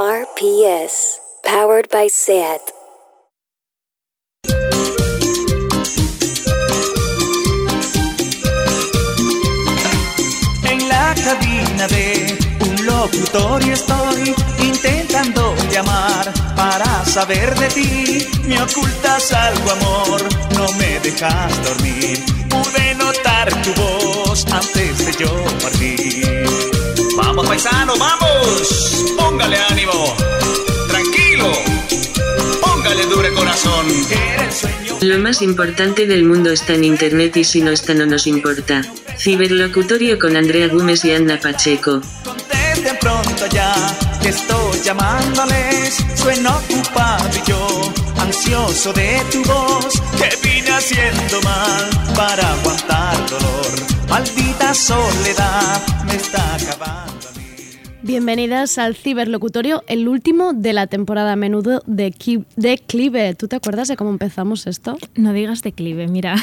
RPS, powered by SAT. En la cabina de un locutorio estoy intentando llamar para saber de ti. Me ocultas algo, amor, no me dejas dormir. Pude notar tu voz antes de yo partir. Vamos, paisano, vamos. Póngale ánimo. Tranquilo. Póngale dure corazón. Lo más importante del mundo está en Internet y si no está no nos importa. Ciberlocutorio con Andrea Gómez y Ana Pacheco. Contesten pronto ya, que estoy llamándoles. Sueno ocupado y yo, ansioso de tu voz, que vine haciendo mal para aguantar dolor. Maldita soledad me está acabando. Bienvenidas al Ciberlocutorio, el último de la temporada a menudo de, Ki- de Clive. ¿Tú te acuerdas de cómo empezamos esto? No digas declive, mira.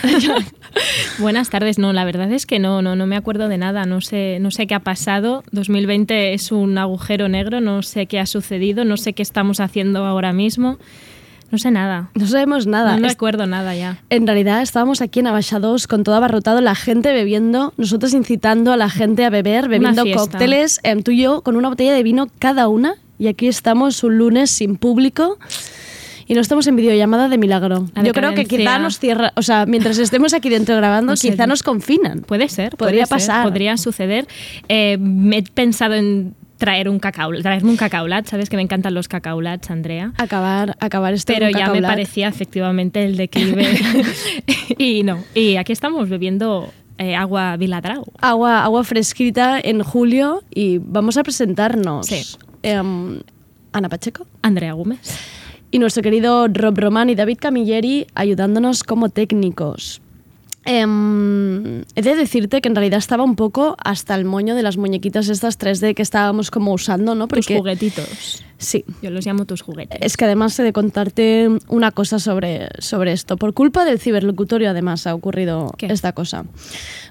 Buenas tardes. No, la verdad es que no, no, no me acuerdo de nada. No sé, no sé qué ha pasado. 2020 es un agujero negro. No sé qué ha sucedido. No sé qué estamos haciendo ahora mismo. No sé nada. No sabemos nada. No acuerdo nada ya. En realidad estábamos aquí en Abaixados con todo abarrotado, la gente bebiendo, nosotros incitando a la gente a beber, bebiendo cócteles, em, tú y yo con una botella de vino cada una. Y aquí estamos un lunes sin público. Y no estamos en videollamada de milagro. La Yo creo que quizá nos cierra, o sea, mientras estemos aquí dentro grabando, No sé. quizá nos confinan. Puede ser. Podría puede ser, pasar. podría suceder. Eh, me he pensado en traer un cacao, traerme un cacaulat. Sabes que me encantan los cacaulats, Andrea. Acabar, acabar esto Pero ya me parecía efectivamente el declive. y no. Y aquí estamos bebiendo eh, agua Viladrau. agua, agua fresquita en julio y vamos a presentarnos. Sí. Em, Ana Pacheco Andrea Gómez. y nuestro querido Rob Román y David Camilleri ayudándonos como técnicos. Em, he de decirte que en realidad estaba un poco hasta el moño de las muñequitas estas 3D que estábamos como usando, ¿no? Tus juguetitos. Sí, Yo los llamo tus juguetes. es que además he de contarte una cosa sobre, sobre esto. Por culpa del ciberlocutorio, además, ha ocurrido ¿Qué? esta cosa.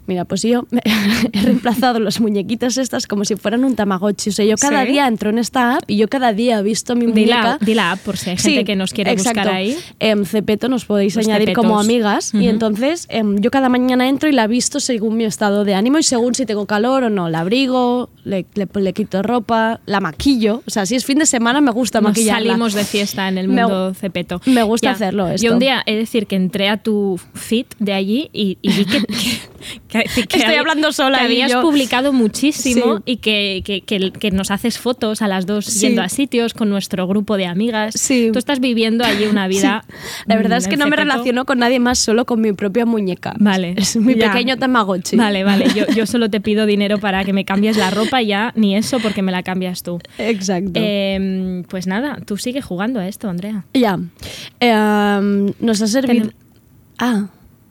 Mira, pues yo he reemplazado las muñequitas estas como si fueran un Tamagotchi. O sea, yo cada ¿Sí? día entro en esta app y yo cada día he visto mi muñeca. di la app por si hay gente Sí, que nos quiere exacto. buscar ahí. En Cepeto nos podéis Los añadir como amigas y entonces em, yo cada mañana entro y la visto según mi estado de ánimo y según si tengo calor o no. La abrigo, le, le- le quito ropa, la maquillo. O sea, si es fin de semana me gusta Nos maquillarla. salimos de fiesta en el Me- mundo cepeto. me gusta hacerlo esto. Yo un día de decir que entré a tu feed de allí y, y vi que, que- que- que Estoy hablando sola que habías yo- publicado muchísimo Sí. y que, que- nos haces fotos a las dos Sí. yendo a sitios con nuestro grupo de amigas. Sí. Tú estás viviendo allí una vida. La verdad mm, es que no me relaciono con nadie más, solo con mi propia muñeca. Vale. Es mi Ya. pequeño Tamagotchi. Vale, vale. Yo, yo solo te pido dinero para que me cambies la ropa y ya, ni eso porque me la cambias tú. Exacto. Eh, pues nada, tú sigue jugando a esto, Andrea. ya. Em, nos ha servido. Ah.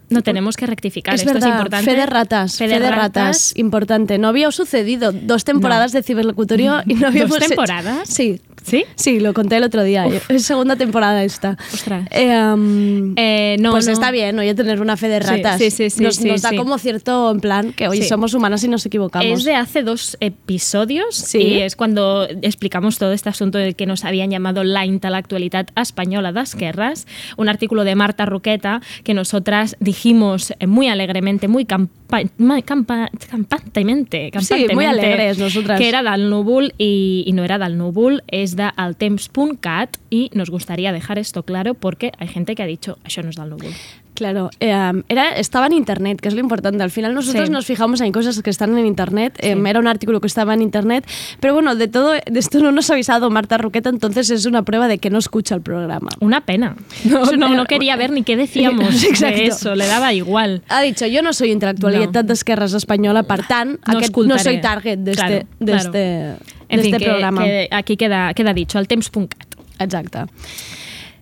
No tenemos que rectificar. Es Esto verdad, es importante. fe de ratas, fe de, ratas. importante. No había sucedido dos temporadas de ciberlocutorio y no habíamos hecho- temporadas? Sí. ¿Sí? Sí, lo conté el otro día. Es segunda temporada esta. Ostras. Eh, um, Eh, no, pues no. está bien, oye, tener una fe de ratas. sí, sí, sí, nos, sí, nos da sí. como cierto en plan que hoy somos humanas y nos equivocamos. Es de hace dos episodios Sí. y es cuando explicamos todo este asunto del que nos habían llamado la intelectualidad española das guerras, un artículo de Marta Roqueta que nosotras dijimos eh, muy alegremente, muy campa campa- campantemente, Sí, muy campantemente, alegres nosotras. que era del núvol y, y no era del núvol, es de altemps.cat y nos gustaría dejar esto claro porque hay gente que ha dicho, això no és del núvol. Claro, eh, era, estaba en internet, que es lo importante. Al final nosotros Sí. nos fijamos en cosas que están en internet. eh, era un artículo que estaba en internet. Pero bueno, de todo de esto no nos ha avisado Marta Roqueta, entonces es una prueba de que no escucha el programa. Una pena. No, no, no quería ver ni qué decíamos Exacto. de eso, le daba igual. Ha dicho, yo no soy intelectualidad No. d'esquerres espanyola, per tant, No aquest no soy target de Claro, este, de claro. este, En este que- programa. que aquí queda, queda dicho, al temps.cat. Exacte.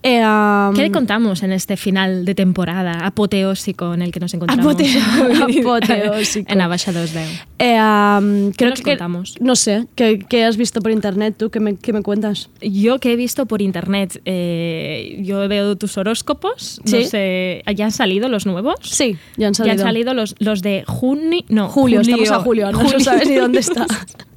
Eh, um, ¿Qué le contamos en este final de temporada apoteósico en el que nos encontramos? Apote- apoteósico. en Abaixa 210. eh, um, creo nos que, contamos? No sé, ¿qué, qué has visto por internet tú? ¿Qué me, qué me cuentas? Yo que he visto por internet, eh, yo veo tus horóscopos, no ¿Sí? sé, ¿ya han salido los nuevos? Sí, ya han Ya salido. han salido los, los de junio, no, Julio, estamos a julio, no Julio. sabes ni dónde está.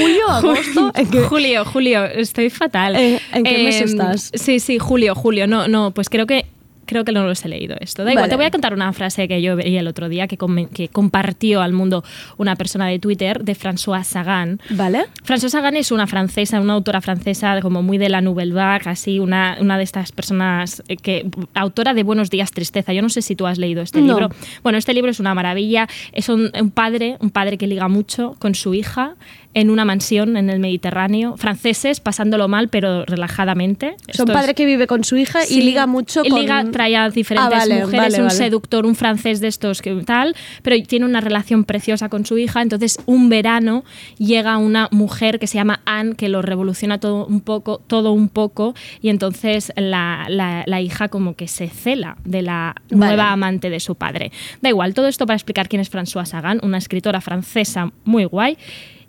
Julio, agosto. ¿En qué- Julio, Julio, estoy fatal. Eh, ¿en qué mes Em, estás? Sí, sí, Julio, Julio. No, no, pues creo que creo que no los he leído esto. Da igual, Vale. te voy a contar una frase que yo veía el otro día que, com- que compartió al mundo una persona de Twitter de François Sagan. ¿Vale? François Sagan es una francesa, una autora francesa como muy de la Nouvelle Vague, así una, una de estas personas eh, que autora de Buenos días tristeza. Yo no sé si tú has leído este No. libro. Bueno, este libro es una maravilla. Es un, un padre, un padre que liga mucho con su hija en una mansión en el Mediterráneo, franceses pasándolo mal pero relajadamente. Son padre es- que vive con su hija y liga mucho y con... liga, trae a diferentes Ah, vale, mujeres, vale, un vale. seductor, un francés de estos que tal, pero tiene una relación preciosa con su hija. Entonces, un verano llega una mujer que se llama Anne, que lo revoluciona todo un poco, todo un poco, y entonces la, la- la hija como que se cela de la nueva amante de su padre. Da igual, todo esto para explicar quién es Françoise Sagan, una escritora francesa muy guay.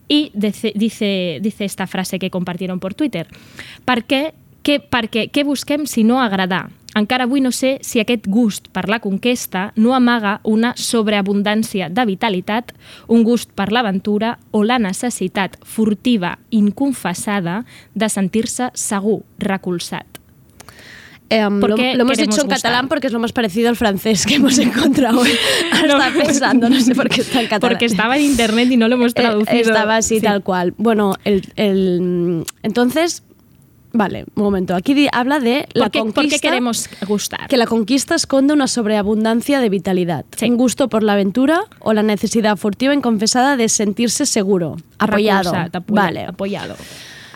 Y dice, dice, dice esta frase que compartieron por Twitter. Per què, què, perquè, què busquem si no agradar? Encara avui no sé si aquest gust per la conquesta no amaga una sobreabundància de vitalitat, un gust per l'aventura o la necessitat furtiva, inconfessada, de sentir-se segur, recolzat. ¿Por lo, lo hemos dicho en gustar? catalán porque es lo más parecido al francés que hemos encontrado hoy. Ahora estaba pensando, no sé por qué está en catalán. Porque estaba en internet y no lo hemos Eh, traducido. estaba así, Sí. tal cual. Bueno, el, el- entonces, vale, un momento. Aquí habla de la ¿Por qué, conquista. por qué queremos gustar? Que la conquista esconde una sobreabundancia de vitalidad, Sí. un gusto por la aventura o la necesidad furtiva e inconfesada de sentirse seguro, apoyado. Recolzat, apoya- vale. apoyado.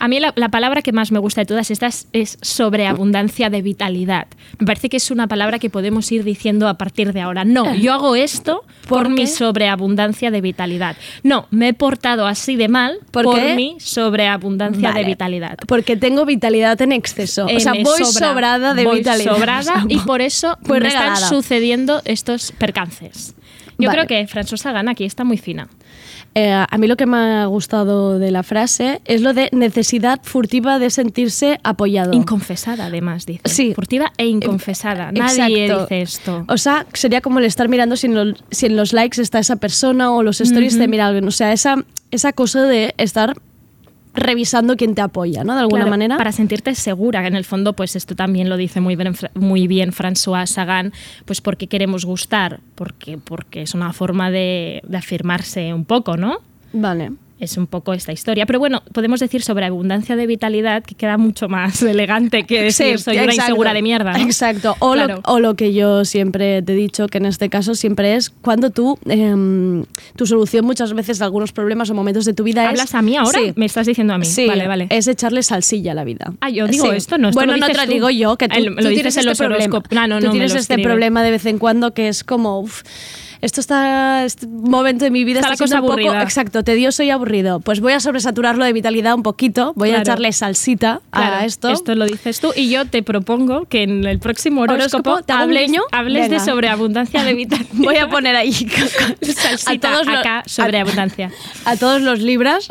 A mí la, la palabra que más me gusta de todas estas es sobreabundancia de vitalidad. Me parece que es una palabra que podemos ir diciendo a partir de ahora. No, yo hago esto por, ¿Por mi sobreabundancia de vitalidad. No, me he portado así de mal ¿Por mi sobreabundancia Vale. de vitalidad. Porque tengo vitalidad en exceso. Eh, o sea, me voy sobra- sobrada de voy vitalidad. sobrada sea, y por eso voy me están sucediendo estos percances. Yo Vale. creo que François Sagan aquí está muy fina. Eh, a mí lo que me ha gustado de la frase es lo de necesidad furtiva de sentirse apoyado. Inconfesada, además, dice. Sí. Furtiva e inconfesada. Nadie Exacto. dice esto. O sea, sería como el estar mirando si en, lo- si en los likes está esa persona o los stories de mirar alguien. O sea, esa, esa cosa de estar revisando quién te apoya, ¿no? De alguna Claro, manera. Para sentirte segura, en el fondo, pues esto también lo dice muy bien, muy bien François Sagan, pues porque queremos gustar, porque, porque es una forma de, de afirmarse un poco, ¿no? Vale. Es un poco esta historia. Pero bueno, podemos decir sobre abundancia de vitalidad, que queda mucho más elegante que decir Sí, soy una exacto. insegura de mierda. ¿no? Exacto. O, Claro. lo, o lo que yo siempre te he dicho, que en este caso siempre es cuando tú, em, tu solución muchas veces a algunos problemas o momentos de tu vida es... ¿Hablas a mí ahora? Sí. Me estás diciendo a mí. Sí, vale, vale. es echarle salsilla a la vida. Ah, yo digo Sí. esto, no, esto bueno, lo no te lo digo yo, que tú, El- lo tú dices tienes en este los problema. Ah, no, tú no, tienes lo este escribe. problema de vez en cuando que es como, uf, esto está, este momento de mi vida Está está, la cosa un poco, exacto, tedioso y aburrido. Pues voy a sobresaturarlo de vitalidad un poquito, voy a echarle salsita Claro, a esto. Esto lo dices tú y yo te propongo que en el próximo horóscopo, ¿Horóscopo? ¿Te hago un hables, de sobreabundancia de vitalidad. Voy a poner ahí Salsita a todos los- acá, sobreabundancia. a todos los libras.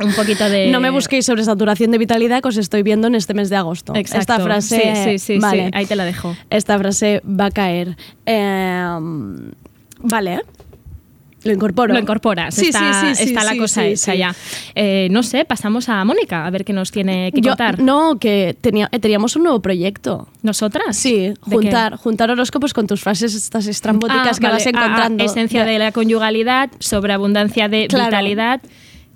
Un poquito de... No me busquéis sobresaturación de vitalidad que os estoy viendo en este mes de agosto. Exacto. Esta frase, Sí, sí, sí, vale. sí, ahí te la dejo. Esta frase va a caer. Eh, vale. Lo incorporo. Lo incorporas, Sí, está, sí, sí, sí, está la cosa sí. ya. Eh, no sé, pasamos a Mónica a ver qué nos tiene que Yo- contar. no, que tenía, eh, teníamos un nuevo proyecto. ¿Nosotras? Sí, juntar, juntar horóscopos con tus frases estas estrambóticas Ah, que vale. vas Ah, ah, encontrando. esencia de la conyugalidad, sobreabundancia de Claro. vitalidad.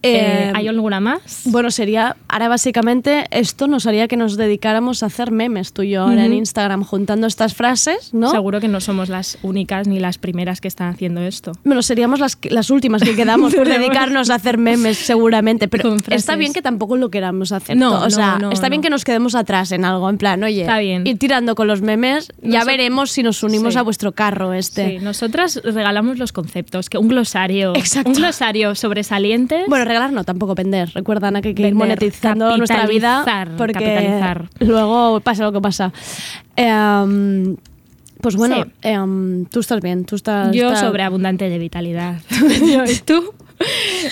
Eh, ¿Hay alguna más? Bueno, sería, ahora básicamente esto nos haría que nos dedicáramos a hacer memes tú y yo ahora en. Instagram juntando estas frases, ¿no? Seguro que no somos las únicas ni las primeras que están haciendo esto. Bueno, seríamos las, las últimas que quedamos por dedicarnos a hacer memes seguramente, pero está bien que tampoco lo queramos hacer. No, todo. o no, sea, no, está bien que nos quedemos atrás en algo, en plan, oye, Está bien. ir tirando con los memes, ya veremos si nos unimos Sí. a vuestro carro este. Sí, nosotras regalamos los conceptos, que un glosario, Exacto. un glosario sobresaliente. Bueno, regalar no, tampoco vender. Recuerda, Ana, que hay que ir monetizando nuestra vida capitalizar, porque capitalizar. luego pasa lo que pasa. Em, pues bueno, Sí. em, tú estás bien, tú estás... yo estás- sobreabundante de vitalidad. ¿Y tú?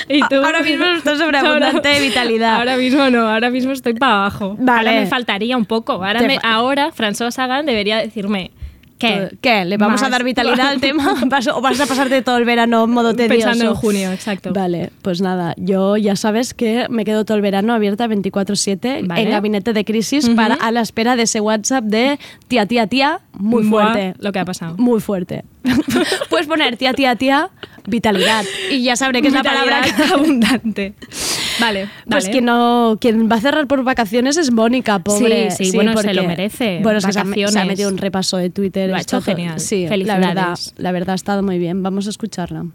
¿Y tú? Ahora mismo estás sobreabundante de vitalidad. Ahora mismo no, ahora mismo estoy para abajo. Vale. Ahora me faltaría un poco. Ahora, me- ahora François Sagan debería decirme, ¿Qué? ¿Qué? ¿Le vamos Más. a dar vitalidad al tema? ¿Vas- ¿O vas a pasarte todo el verano en modo tedioso? Pensando en junio, exacto. Vale, pues nada, yo ya sabes que me quedo todo el verano abierta 24-7 Vale. en gabinete de crisis para a la espera de ese WhatsApp de tía, tía, tía, muy Buah, fuerte. lo que ha pasado. Muy fuerte. Puedes poner tía, tía, tía, vitalidad. Y ya sabré que es la palabra que... Abundante. Vale, Pues vale. quien, no, quien va a cerrar por vacaciones es Mónica, pobre. Sí, sí, bueno, se lo merece. Bueno, es que se ha, se ha Vacaciones. metido un repaso de Twitter. Lo ha está hecho genial. Sí, la Felicidades. verdad, la verdad ha estado muy bien. Vamos a escucharla.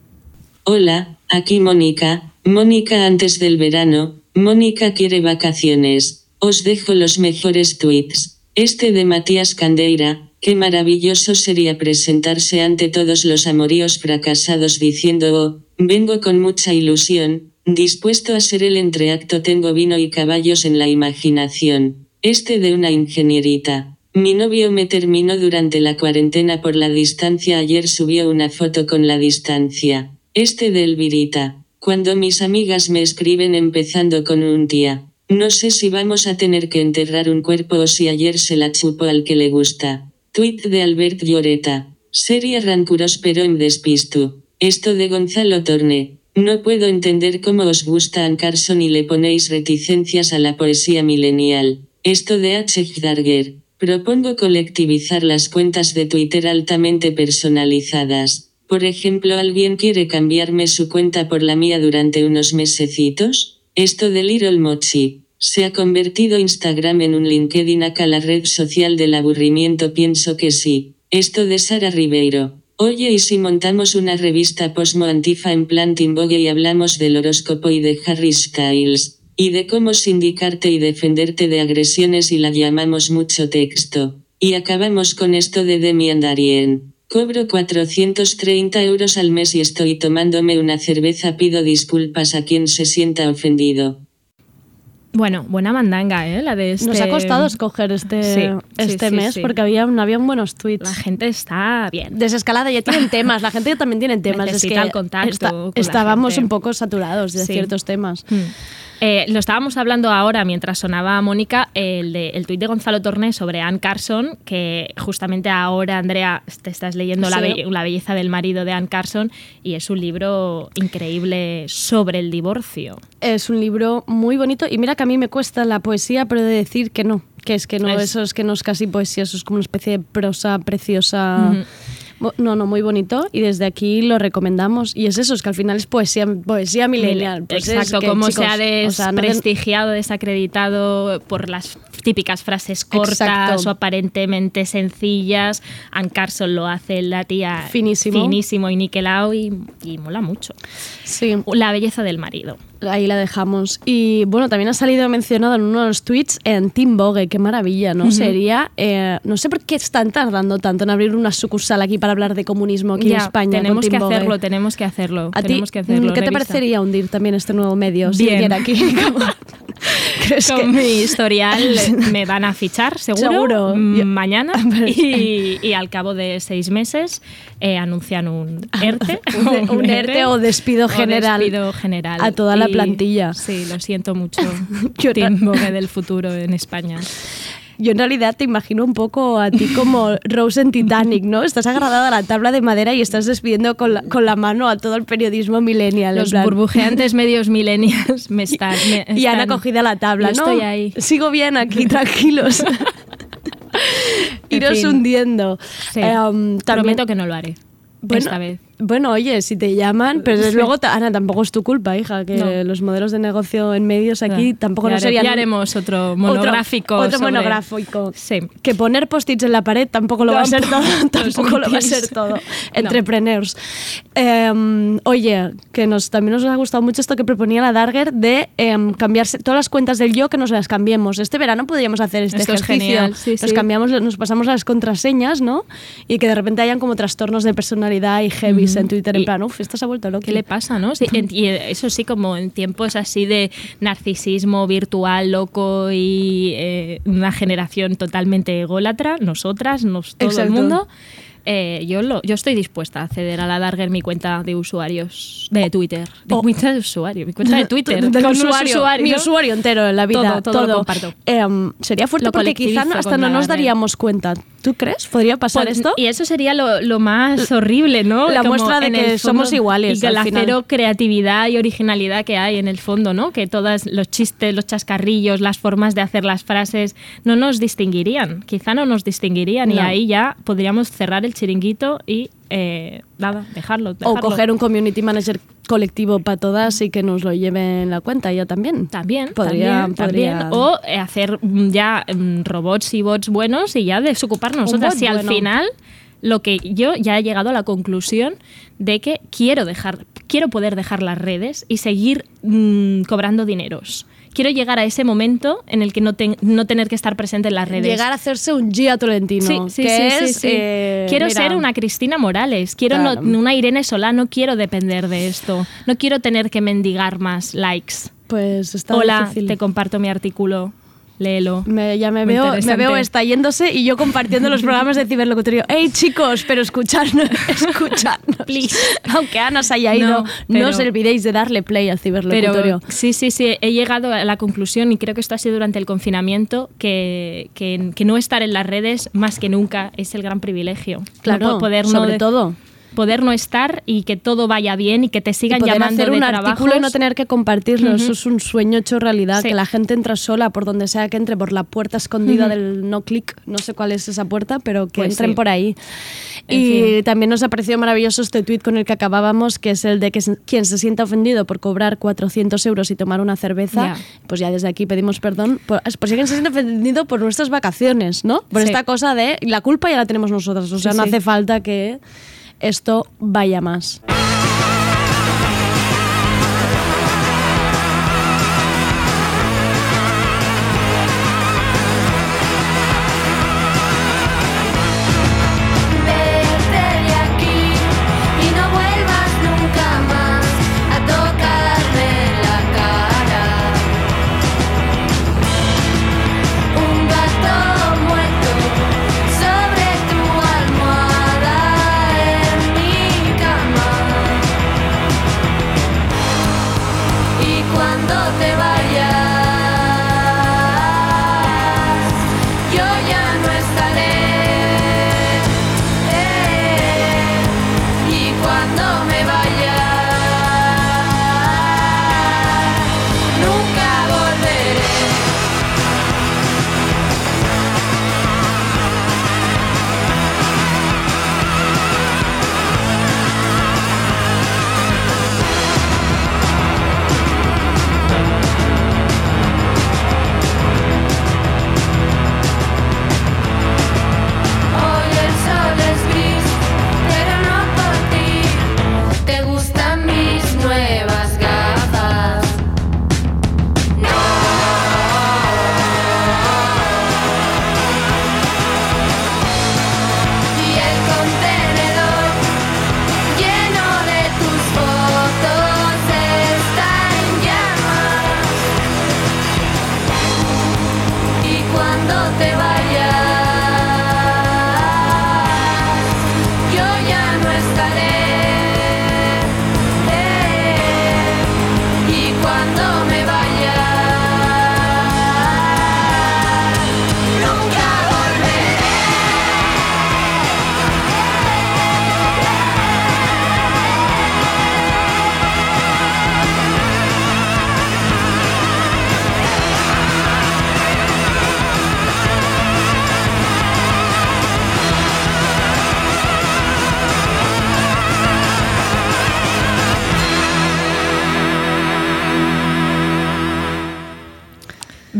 Hola, aquí Mónica. Mónica antes del verano. Mónica quiere vacaciones. Os dejo los mejores tweets. Este de Matías Candeira. Qué maravilloso sería presentarse ante todos los amoríos fracasados diciendo, oh, vengo con mucha ilusión, dispuesto a ser el entreacto tengo vino y caballos en la imaginación. Este de una ingenierita. Mi novio me terminó durante la cuarentena por la distancia. Ayer subió una foto con la distancia. Este de Elvirita. Cuando mis amigas me escriben empezando con un tía. No sé si vamos a tener que enterrar un cuerpo o si ayer se la chupó al que le gusta. Tweet de Albert Lloreta. Serie rancuros pero en despisto. Esto de Gonzalo Torne. No puedo entender cómo os gusta Ann Carson y le ponéis reticencias a la poesía milenial. Esto de H. Darger. Propongo colectivizar las cuentas de Twitter altamente personalizadas. Por ejemplo, ¿alguien quiere cambiarme su cuenta por la mía durante unos mesecitos? Esto de Little Mochi. ¿Se ha convertido Instagram en un LinkedIn acá la red social del aburrimiento? Pienso que sí. Esto de Sara Ribeiro. Oye, ¿y si montamos una revista posmo antifa en plan Teen y hablamos del horóscopo y de Harry Styles? Y de cómo sindicarte y defenderte de agresiones y la llamamos mucho texto. Y acabamos con esto de Demi Andarien. Cobro 430 euros al mes y estoy tomándome una cerveza. Pido disculpas a quien se sienta ofendido. Bueno, buena mandanga, ¿eh? La de este... Nos ha costado escoger este, Sí, este sí, mes sí. porque había, no habían buenos tweets. La gente está bien. Desescalada, ya tienen temas, la gente también tiene temas. es Necesita que el contacto con estábamos un poco saturados de ciertos temas. Mm. Eh, lo estábamos hablando ahora mientras sonaba Mónica, el, de, el tuit de Gonzalo Torné sobre Ann Carson, que justamente ahora, Andrea, te estás leyendo la, Sí. be- la belleza del marido de Ann Carson y es un libro increíble sobre el divorcio. Es un libro muy bonito y mira que a mí me cuesta la poesía, pero de decir que no, que es que no, Es- eso es que no es casi poesía, eso es como una especie de prosa preciosa. No, no, muy bonito y desde aquí lo recomendamos. Y es eso, es que al final es poesía, poesía millennial. Pues es Exacto, que, cómo chicos, se ha o sea, no de- desprestigiado, desacreditado por las típicas frases cortas Exacto. o aparentemente sencillas. Ann Carson lo hace la tía Finísimo. finísimo y niquelado y, y mola mucho. Sí, La belleza del marido. ahí la dejamos. Y bueno, también ha salido mencionado en uno de los tweets en Team Vogue, qué maravilla, ¿no? Sería, eh, no sé por qué están tardando tanto en abrir una sucursal aquí para hablar de comunismo aquí en España. Tenemos que Vogue. hacerlo, tenemos que hacerlo. ¿A tenemos que hacerlo. ¿Qué te parecería hundir también este nuevo medio? Si Bien. viniera aquí. ¿Crees que- Con mi historial me van a fichar, seguro, Seguro. mm, mañana. Y, y al cabo de seis meses eh, anuncian un ERTE. Un- un ERTE o despido general despido general. a toda la plantilla. Sí, lo siento mucho. Vogue del futuro en España. Yo en realidad te imagino un poco a ti como Rose en Titanic, ¿no? Estás agarrada a la tabla de madera y estás despidiendo con la, con la mano a todo el periodismo millennial. en Los burbujeantes medios millennials me están... me Y Ana están- cogida la tabla, Yo ¿no? estoy ahí. Sigo bien aquí, tranquilos. En Iros fin. hundiendo. Sí. Um, también- Prometo que no lo haré Bueno, esta vez. Bueno, oye, si te llaman, pero desde luego, Ana, tampoco es tu culpa, hija, que No. los modelos de negocio en medios aquí Ya. tampoco Ya no serían... Ya haremos otro monográfico. Otro, otro sobre- monográfico. Sí. Que poner post-its en la pared tampoco lo va a ser todo. Tampoco. lo va a ser todo. No. Entrepreneurs. Eh, oye, que nos también nos ha gustado mucho esto que proponía la Darger de em, cambiarse todas las cuentas del yo que nos las cambiemos. Este verano podríamos hacer este Esto es ejercicio. genial, sí, nos sí. cambiamos, nos pasamos las contraseñas, ¿no? Y que de repente hayan como trastornos de personalidad y en Twitter en Y- plan, uff, esto se ha vuelto loco. ¿Qué le pasa, no? Sí, en- y eso sí, como en tiempos así de narcisismo virtual, loco y eh, una generación totalmente ególatra, nosotras, nos, todo Exacto. el mundo, eh, yo, lo, yo estoy dispuesta a acceder a la Darger mi cuenta de usuarios de Twitter. De Oh. cuenta de usuario, mi cuenta de Twitter. Con usuario, usuarios. mi usuario entero en la vida. Todo, todo lo comparto. Em, sería fuerte Lo porque quizá hasta no nos daríamos cuenta. ¿Tú crees? ¿Podría pasar Pues, esto? Y eso sería lo, lo más horrible, ¿no? La Como muestra de que somos iguales, Y que al la final. cero creatividad y originalidad que hay en el fondo, ¿no? Que todos los chistes, los chascarrillos, las formas de hacer las frases no nos distinguirían. Quizá no nos distinguirían y No. ahí ya podríamos cerrar el chiringuito y eh, nada, dejarlo, o coger un community manager colectivo para todas y que nos lo lleve en la cuenta ya también. También, Podría- también, también. podría- O eh, hacer mm, ya mm, robots y bots buenos y ya desocuparnos nosotras. Si al final lo que yo ya he llegado a la conclusión de que quiero dejar, quiero poder dejar las redes y seguir mm, cobrando dineros. Quiero llegar a ese momento en el que no, ten- no tener que estar presente en las redes. Llegar a hacerse un Gia Tolentino. Sí, sí, que sí, es, sí. eh, quiero mira, ser una Cristina Morales, quiero no- Claro. una Irene Solá, no quiero depender de esto. No quiero tener que mendigar más likes. Pues está Hola, difícil. te comparto mi artículo, léelo. Me- ya me Muy veo, me veo esta yéndose y yo compartiendo los programas de ciberlocutorio. ¡Hey chicos! Pero escuchadnos, escuchadnos. Please. Aunque Ana se haya ido, no, No, pero- os olvidéis de darle play al ciberlocutorio. Pero sí, sí, sí, he llegado a la conclusión, y creo que esto ha sido durante el confinamiento, que, que- que no estar en las redes más que nunca es el gran privilegio. Claro, po- poder no sobre de- todo. Poder no estar y que todo vaya bien y que te Y sigan poder llamando hacer de un artículo y no trabajos. tener que compartirlo. Eso Ujú. es un sueño hecho realidad. Sí. Que la gente entra sola por donde sea que entre, por la puerta escondida del no click. No sé cuál es esa puerta, pero que Pues entren sí. por ahí. En y fin. también nos ha parecido maravilloso este tuit con el que acabábamos, que es el de que quien se sienta ofendido por cobrar 400 euros y tomar una cerveza, Ya. pues ya desde aquí pedimos perdón por, por si alguien se siente ofendido por nuestras vacaciones, ¿no? Por Sí. esta cosa de la culpa ya la tenemos nosotras. O sea, no hace falta que esto vaya más.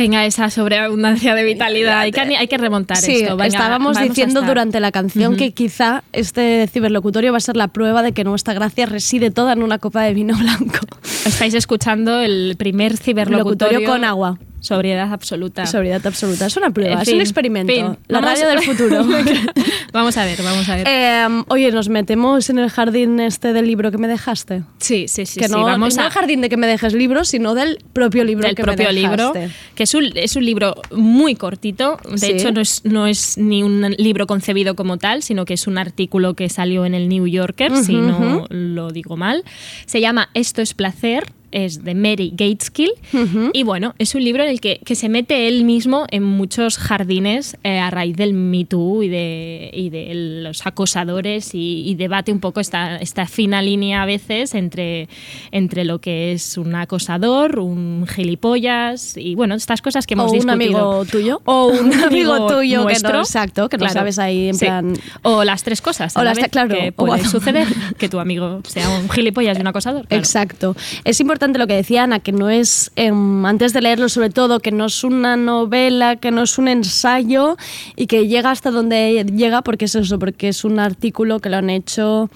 Venga, esa sobreabundancia de vitalidad. Hay que, hay que remontar Sí, esto. Venga, estábamos vamos diciendo estar. durante la canción que quizá este ciberlocutorio va a ser la prueba de que nuestra gracia reside toda en una copa de vino blanco. Estáis escuchando el primer ciberlocutorio Locutorio con agua. Sobriedad absoluta. Sobriedad absoluta. Es una prueba, En es fin, un experimento. fin. La Vamos- radio del futuro. vamos a ver, vamos a ver. Eh, oye, nos metemos en el jardín este del libro que me dejaste. sí, sí, sí. que sí, no, vamos no a el jardín de que me dejes libros, sino del propio libro del que propio me libro, dejaste. que es un, es un libro muy cortito. De Sí. hecho, no es, no es ni un libro concebido como tal, sino que es un artículo que salió en el New Yorker, si no lo digo mal. Se llama Esto es placer. Es de Mary Gateskill. Y bueno, es un libro en el que, que se mete él mismo en muchos jardines eh, a raíz del Me Too y de, y de los acosadores y, y debate un poco esta, esta fina línea a veces entre, entre lo que es un acosador, un gilipollas y bueno, estas cosas que O hemos un discutido. amigo tuyo. O un amigo tuyo que nuestro. no, exacto, que no Claro. sabes ahí en Sí. plan... O las tres cosas. O la las vez, tre- claro, Que o puede bueno. suceder que tu amigo sea un gilipollas y un acosador. claro. Exacto. Es importante lo que decía Ana, que no es, em, antes de leerlo sobre todo, que no es una novela, que no es un ensayo y que llega hasta donde llega porque es eso, porque es un artículo que lo han hecho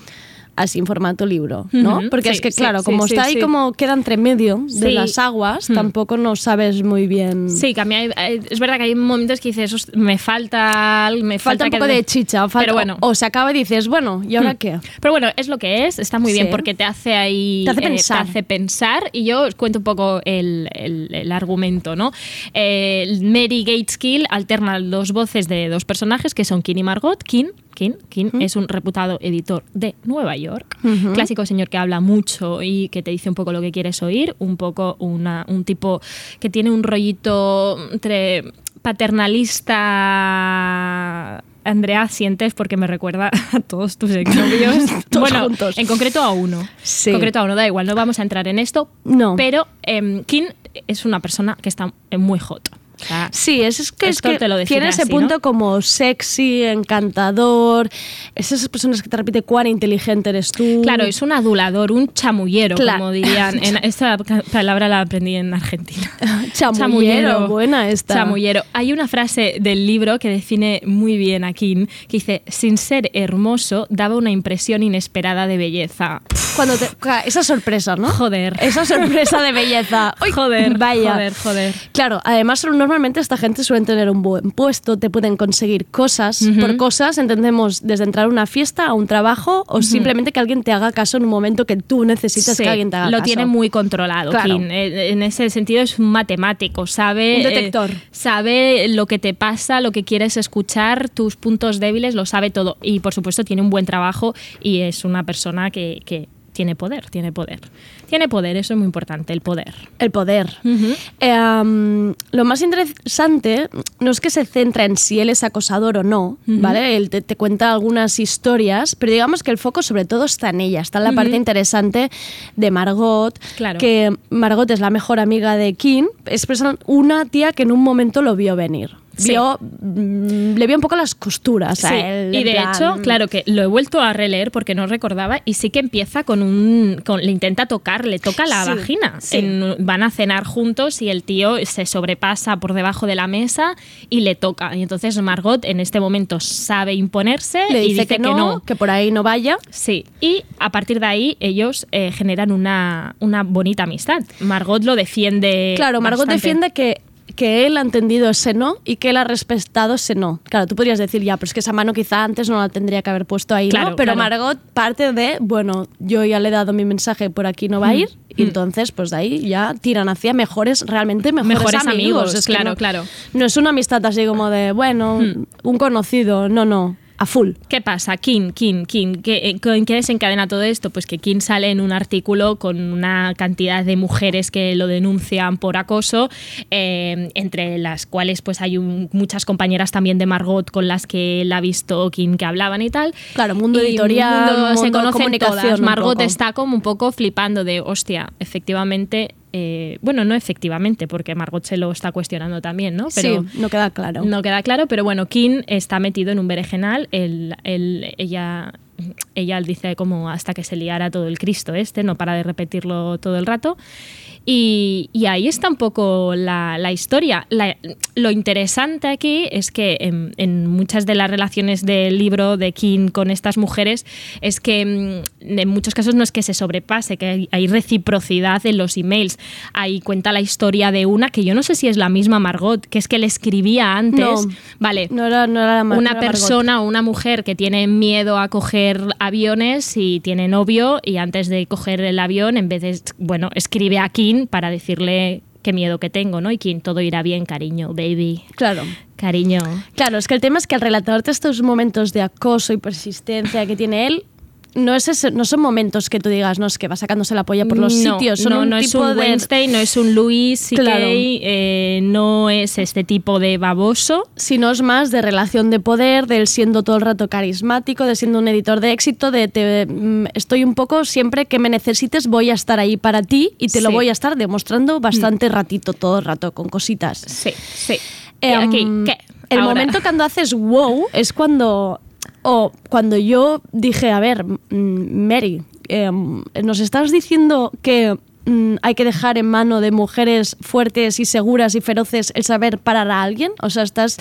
así en formato libro, ¿no? Porque sí, es que, claro, sí, como sí, está ahí como queda entre medio de las aguas, Mm. tampoco no sabes muy bien... Sí, que a mí hay- hay- es verdad que hay momentos que dices, "Host- me falta, me Falta un que poco de chicha, falta, Pero bueno. o se acaba y dices, bueno, ¿y ahora Hmm. qué? Pero bueno, es lo que es, está muy bien porque te hace ahí. Te hace eh, te hace pensar. Y yo os cuento un poco el, el- el argumento, ¿no? Eh, Mary Gateskill alterna dos voces de dos personajes que son Kin y Margot. Kin. Kin, Kin es un reputado editor de Nueva York, clásico señor que habla mucho y que te dice un poco lo que quieres oír, un poco una, un tipo que tiene un rollito entre paternalista. Andrea, sientes porque me recuerda a todos tus exnovios. Todos bueno, juntos. en concreto a uno. Sí. En concreto a uno, da igual, no vamos a entrar en esto. No. Pero em, Kim es una persona que está muy hot. O sea, Sí, es, es que, es que te lo tiene ese así, punto ¿no? como sexy, encantador. Es esas personas que te repite cuán inteligente eres tú. Claro, es un adulador, un chamullero, Claro. como dirían. En, esta palabra la aprendí en Argentina. Chamullero, buena esta. Chamullero. Hay una frase del libro que define muy bien a Kim, que dice, sin ser hermoso, daba una impresión inesperada de belleza. Cuando te, esa sorpresa, ¿no? Joder. Esa sorpresa de belleza. Uy, Joder, vaya. joder, joder. Claro, además normalmente esta gente suele tener un buen puesto, te pueden conseguir cosas. Por cosas entendemos desde entrar a una fiesta a un trabajo o simplemente que alguien te haga caso en un momento que tú necesitas Sí, que alguien te haga lo caso. tiene muy controlado. Claro. Kim. Eh, En ese sentido es un matemático, sabe, Un detector. eh, sabe lo que te pasa, lo que quieres escuchar, tus puntos débiles, lo sabe todo. Y por supuesto tiene un buen trabajo y es una persona que, que tiene poder, tiene poder. Tiene poder, eso es muy importante, el poder. El poder. Eh, um, lo más interesante no es que se centra en si él es acosador o no, ¿vale? Él te, te cuenta algunas historias, pero digamos que el foco sobre todo está en ella, está en la parte interesante de Margot, Claro. que Margot es la mejor amiga de Kim, es una tía que en un momento lo vio venir. Vio, mm, le vio un poco las costuras a Sí, él. y de plan- hecho, claro que lo he vuelto a releer porque no recordaba y sí que empieza con un... Con, le intenta tocar, le toca la Sí, vagina. En- van a cenar juntos y el tío se sobrepasa por debajo de la mesa y le toca. Y entonces Margot en este momento sabe imponerse Le y dice, que, no, que por ahí no vaya. Sí, y a partir de ahí ellos eh, generan una, una bonita amistad. Margot lo defiende. Claro, Margot bastante. defiende que, que él ha entendido ese no y que él ha respetado ese no. Claro, tú podrías decir ya, pero es que esa mano quizá antes no la tendría que haber puesto ahí, Claro, ¿no? Pero claro. Margot parte de, bueno, yo ya le he dado mi mensaje, por aquí no va a ir, y entonces pues de ahí ya tiran hacia mejores, realmente mejores, Mejores amigos, Es que claro, no- claro. No es una amistad así como de, bueno, un conocido, no, no, a full. ¿Qué pasa? Kim, Kim, Kim. ¿Qué, eh, ¿En qué desencadena todo esto? Pues que Kim sale en un artículo con una cantidad de mujeres que lo denuncian por acoso, eh, entre las cuales pues hay un- muchas compañeras también de Margot con las que él ha visto Kim que hablaban y tal. Claro, mundo Y editorial, mundo- se conocen comunicación todas. Margot está como un poco flipando de, hostia, efectivamente... eh, bueno, no efectivamente, porque Margot se lo está cuestionando también, ¿no? Pero, sí, no queda claro. no queda claro, pero bueno, Kim está metido en un berenjenal. El, el- ella, ella dice como hasta que se liara todo el Cristo este, no para de repetirlo todo el rato. Y, y ahí está un poco la, la historia. La- lo interesante aquí es que en, en muchas de las relaciones del libro de King con estas mujeres es que mm, en muchos casos no es que se sobrepase, que hay, hay reciprocidad en los emails. Ahí cuenta la historia de una que yo no sé si es la misma Margot, que es que le escribía antes. No. vale, No era, no era Mar- una era persona o una mujer que tiene miedo a coger aviones y tiene novio y antes de coger el avión, en vez de, bueno, escribe a Kim para decirle qué miedo que tengo, ¿no? Y Kim, todo irá bien, cariño, baby. Claro. Cariño. Claro, es que el tema es que al relatarte estos momentos de acoso y persistencia que tiene él, no, es ese- no son momentos que tú digas, no, es que va sacándose la polla por los no, sitios. Son no, un no es un de... Wednesday, no es un Louis C.K., Claro. eh, no es este tipo de baboso. sino es más de relación de poder, de él siendo todo el rato carismático, de siendo un editor de éxito, de te, mm, estoy un poco siempre que me necesites voy a estar ahí para ti y te lo Sí. Voy a estar demostrando bastante ratito, todo el rato, con cositas. Sí, sí. Em, Eh, aquí, ¿qué? El Ahora. momento cuando haces wow es cuando, o cuando yo dije, a ver, Mary, em, nos estás diciendo que mm, hay que dejar en mano de mujeres fuertes y seguras y feroces el saber parar a alguien. O sea, estás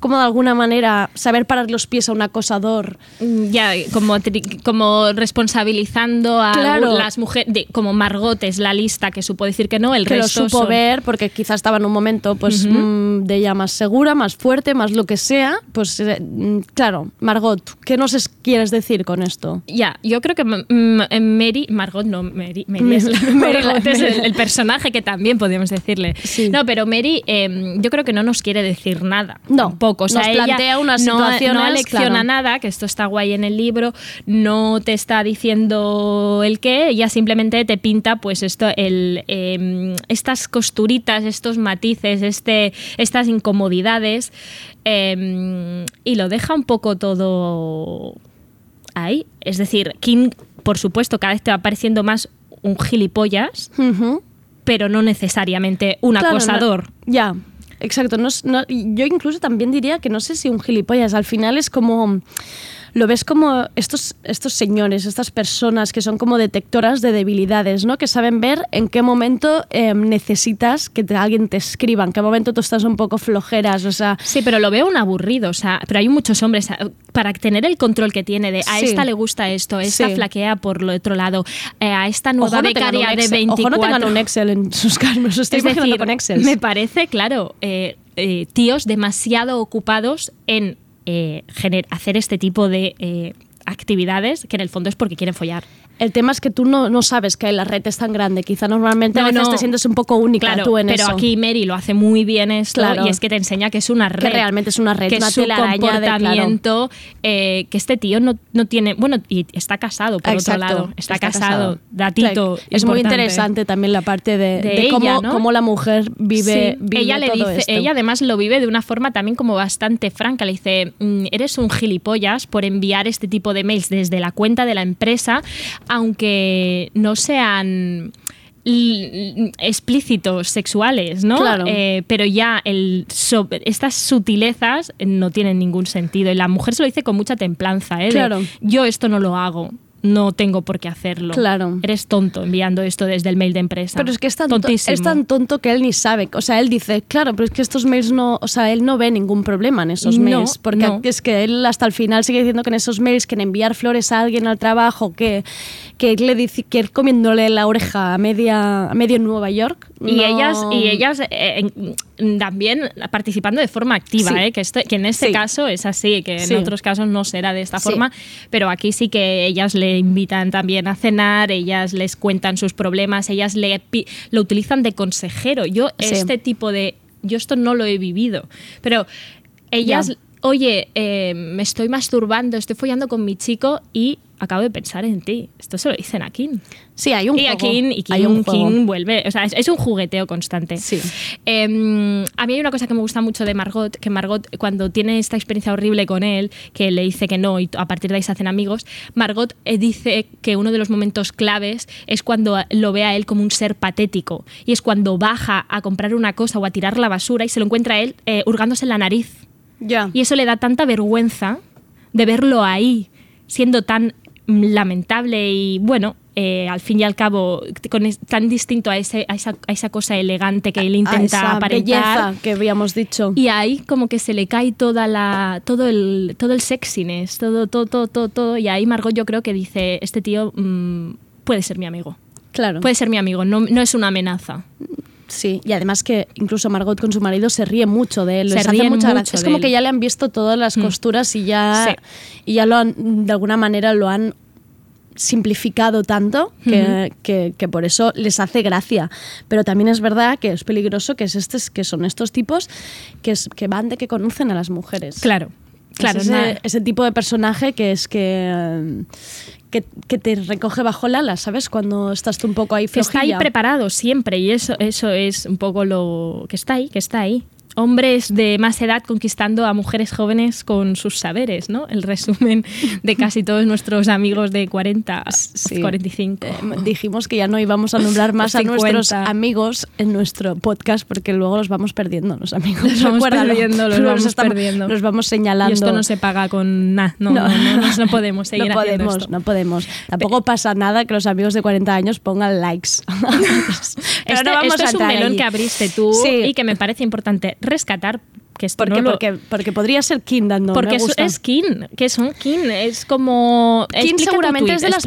como de alguna manera saber parar los pies a un acosador. Mm, Ya, como, como responsabilizando a Claro. las mujeres, como Margot es la lista que supo decir que no, el que lo supo son- ver porque quizás estaba en un momento pues mm, de ella más segura, más fuerte, más lo que sea. Pues eh, claro, Margot, ¿qué nos es- quieres decir con esto? Ya, yo creo que Mary, Margot no, Mary, Mary es, la- Es el, personaje que también podríamos decirle. Sí. No, pero Mary eh, yo creo que no nos quiere decir nada. No, tampoco. O sea, nos ella plantea unas no, situaciones, no alecciona claro. nada, que esto está guay en el libro, no te está diciendo el qué, ella simplemente te pinta pues esto, el, eh, estas costuritas, estos matices, este, estas incomodidades eh, y lo deja un poco todo ahí. Es decir, King, por supuesto, cada vez te va pareciendo más un gilipollas, pero no necesariamente un Claro, no- acosador. ya, exacto. No- yo incluso también diría que no sé si un gilipollas, al final es como... Lo ves como estos, estos señores, estas personas que son como detectoras de debilidades, ¿no? Que saben ver en qué momento eh, necesitas que te- alguien te escriba, en qué momento tú estás un poco flojeras, o sea... Sí, pero lo veo un aburrido, o sea, pero hay muchos hombres para tener el control que tiene de a Sí. esta le gusta esto, esta Sí. flaquea por lo otro lado, eh, a esta nueva no, becaria de Excel, 24. ojo no tengan un Excel en sus los estoy es decir, con Excel. me parece, claro, eh, eh, tíos demasiado ocupados en eh, hacer este tipo de eh, actividades que en el fondo es porque quieren follar. El tema es que tú no, no sabes que la red es tan grande. Quizá normalmente a No, veces no. te sientes un poco única Claro, tú en pero eso. aquí Mary lo hace muy bien esto Claro. y es que te enseña que es una red. realmente es una red, que una su telaraña de- claro. comportamiento, eh, que este tío no, no tiene, bueno, y está casado por Exacto, otro lado, está, casado, datito. Es muy interesante también la parte de, De de cómo, cómo la mujer vive, Sí, vive ella le todo dice, esto. ella además lo vive de una forma también como bastante franca. Le dice, "Mm, eres un gilipollas por enviar este tipo de mails desde la cuenta de la empresa, aunque no sean explícitos sexuales, ¿no? Claro. Eh, pero ya el so- estas sutilezas no tienen ningún sentido. Y la mujer se lo dice con mucha templanza, ¿eh? De, Claro. yo esto no lo hago. No tengo por qué hacerlo. Claro. Eres tonto enviando esto desde el mail de empresa. Pero es que es tan, to- Tontísimo. es tan tonto que él ni sabe. O sea, él dice, claro, pero es que estos mails no. O sea, él no ve ningún problema en esos No, mails. Porque no. es que él hasta el final sigue diciendo que en esos mails, que en enviar flores a alguien al trabajo, que, que le dice que él comiéndole la oreja a, media, a medio Nueva York. Y no- ellas, y ellas eh, también participando de forma activa, Sí. ¿eh? que, este- que en este Sí. caso es así, que Sí. en otros casos no será de esta forma, pero aquí sí que ellas le invitan también a cenar, ellas les cuentan sus problemas, ellas le lo utilizan de consejero. Yo este tipo de... Yo esto no lo he vivido, pero ellas... Oye, eh, me estoy masturbando, estoy follando con mi chico y acabo de pensar en ti. Esto se lo dicen a Kim. Sí, hay un Y a juego. Kim, y hay Kim, un juego. Kim vuelve. O sea, es, es un jugueteo constante. Sí. Eh, a mí hay una cosa que me gusta mucho de Margot, que Margot, cuando tiene esta experiencia horrible con él, que le dice que no y a partir de ahí se hacen amigos, Margot eh, dice que uno de los momentos claves es cuando lo ve a él como un ser patético. Y es cuando baja a comprar una cosa o a tirar la basura y se lo encuentra a él eh, hurgándose en la nariz. Ya. Y eso le da tanta vergüenza de verlo ahí, siendo tan lamentable y bueno, eh, al fin y al cabo, con es- tan distinto a, ese, a, esa, a esa cosa elegante que él A intenta esa aparentar. belleza que habíamos dicho. Y ahí como que se le cae toda la, todo, el, todo el sexiness, todo, todo, todo, todo, todo. Y ahí Margot yo creo que dice, este tío mm, puede ser mi amigo. claro. Puede ser mi amigo, no, no es una amenaza. Sí, y además que incluso Margot con su marido se ríe mucho de él. Se hace mucha mucho gracia. Es como él. que ya le han visto todas las costuras y ya, Sí. y ya lo han, de alguna manera lo han simplificado tanto que, que- que por eso les hace gracia. Pero también es verdad que es peligroso que, es este, que son estos tipos que, es, que van de que conocen a las mujeres. Claro, claro. Es ese, ese tipo de personaje que es que, eh, que, que te recoge bajo el ala, ¿sabes? Cuando estás tú un poco ahí que está ahí flojilla. preparado siempre y eso, eso es un poco lo que está ahí, que está ahí. Hombres de más edad conquistando a mujeres jóvenes con sus saberes, ¿no? El resumen de casi todos nuestros amigos de 40, Sí. 45. Eh, dijimos que ya no íbamos a nombrar más a 50. nuestros amigos en nuestro podcast porque luego los vamos perdiendo, los amigos. Los vamos Recuérdalo. perdiendo, los vamos perdiendo. Los vamos señalando. Y esto no se paga con nada, no, no, no, no, no podemos seguir no haciendo podemos, esto. no podemos. Tampoco pasa nada que los amigos de 40 años pongan likes. Pero Este, vamos esto a es un melón allí. que abriste tú Sí. y que me parece importante rescatar que esto porque, porque podría ser King dando. porque me gusta. es kin, que son kin, es como tu seguramente, es de las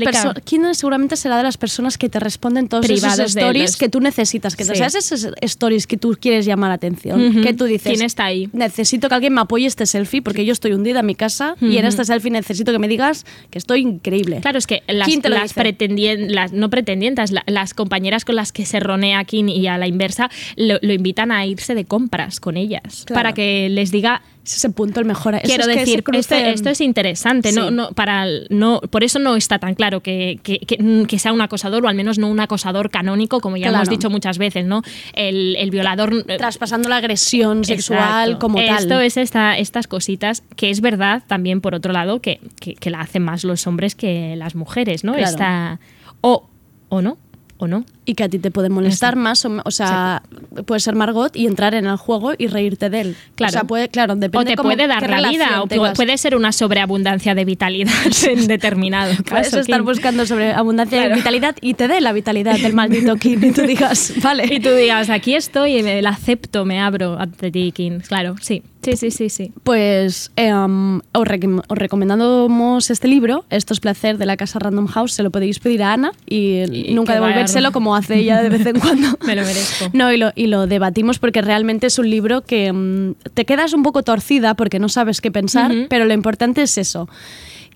seguramente será de las personas que te responden todos Privados esos stories que tú necesitas. Que Sí. ¿Sabes esos stories que tú quieres llamar la atención? Ujú. Que tú dices, ¿Quién está ahí? necesito que alguien me apoye este selfie porque yo estoy hundida en mi casa y en este selfie necesito que me digas que estoy increíble. Claro, es que las, ¿Quién te las, pretendien- las no pretendientes, la- las compañeras con las que se ronea Kim y a la inversa, lo, lo invitan a irse de compras con ellas Claro. para que les diga Es ese punto el mejor. Eso Quiero es que ese decir, cruce- esto, esto es interesante, no, Sí. no, para, el- no, por eso no está tan claro que, que- que- que sea un acosador, o al menos no un acosador canónico, como ya hemos dicho muchas veces, ¿no? El, el violador... eh, traspasando la agresión sexual Exacto. como tal. Esto es esta, estas cositas que es verdad también por otro lado que, que, que la hacen más los hombres que las mujeres, ¿no? Claro. Esta, o, o no, o no. Y que a ti te puede molestar más, o, o sea, puede ser Margot y entrar en el juego y reírte de él. Claro. O sea, puede, claro, depende O te cómo- puede dar la vida, o tengas. puede ser una sobreabundancia de vitalidad en determinado caso. Puedes estar Kim. buscando sobre abundancia Claro. de vitalidad y te dé la vitalidad del maldito King y tú digas, vale. Y tú digas, aquí estoy, y me la acepto, me abro ante ti, Kim. Claro, sí. Sí, sí, sí, sí. Pues eh, um, os, recom- os recomendamos este libro, Esto es placer de la casa Random House, se lo podéis pedir a Ana y, Y nunca devolvérselo como hace ella de vez en cuando. Me lo merezco. No, y lo, y lo debatimos porque realmente es un libro que mm, te quedas un poco torcida porque no sabes qué pensar, pero lo importante es eso,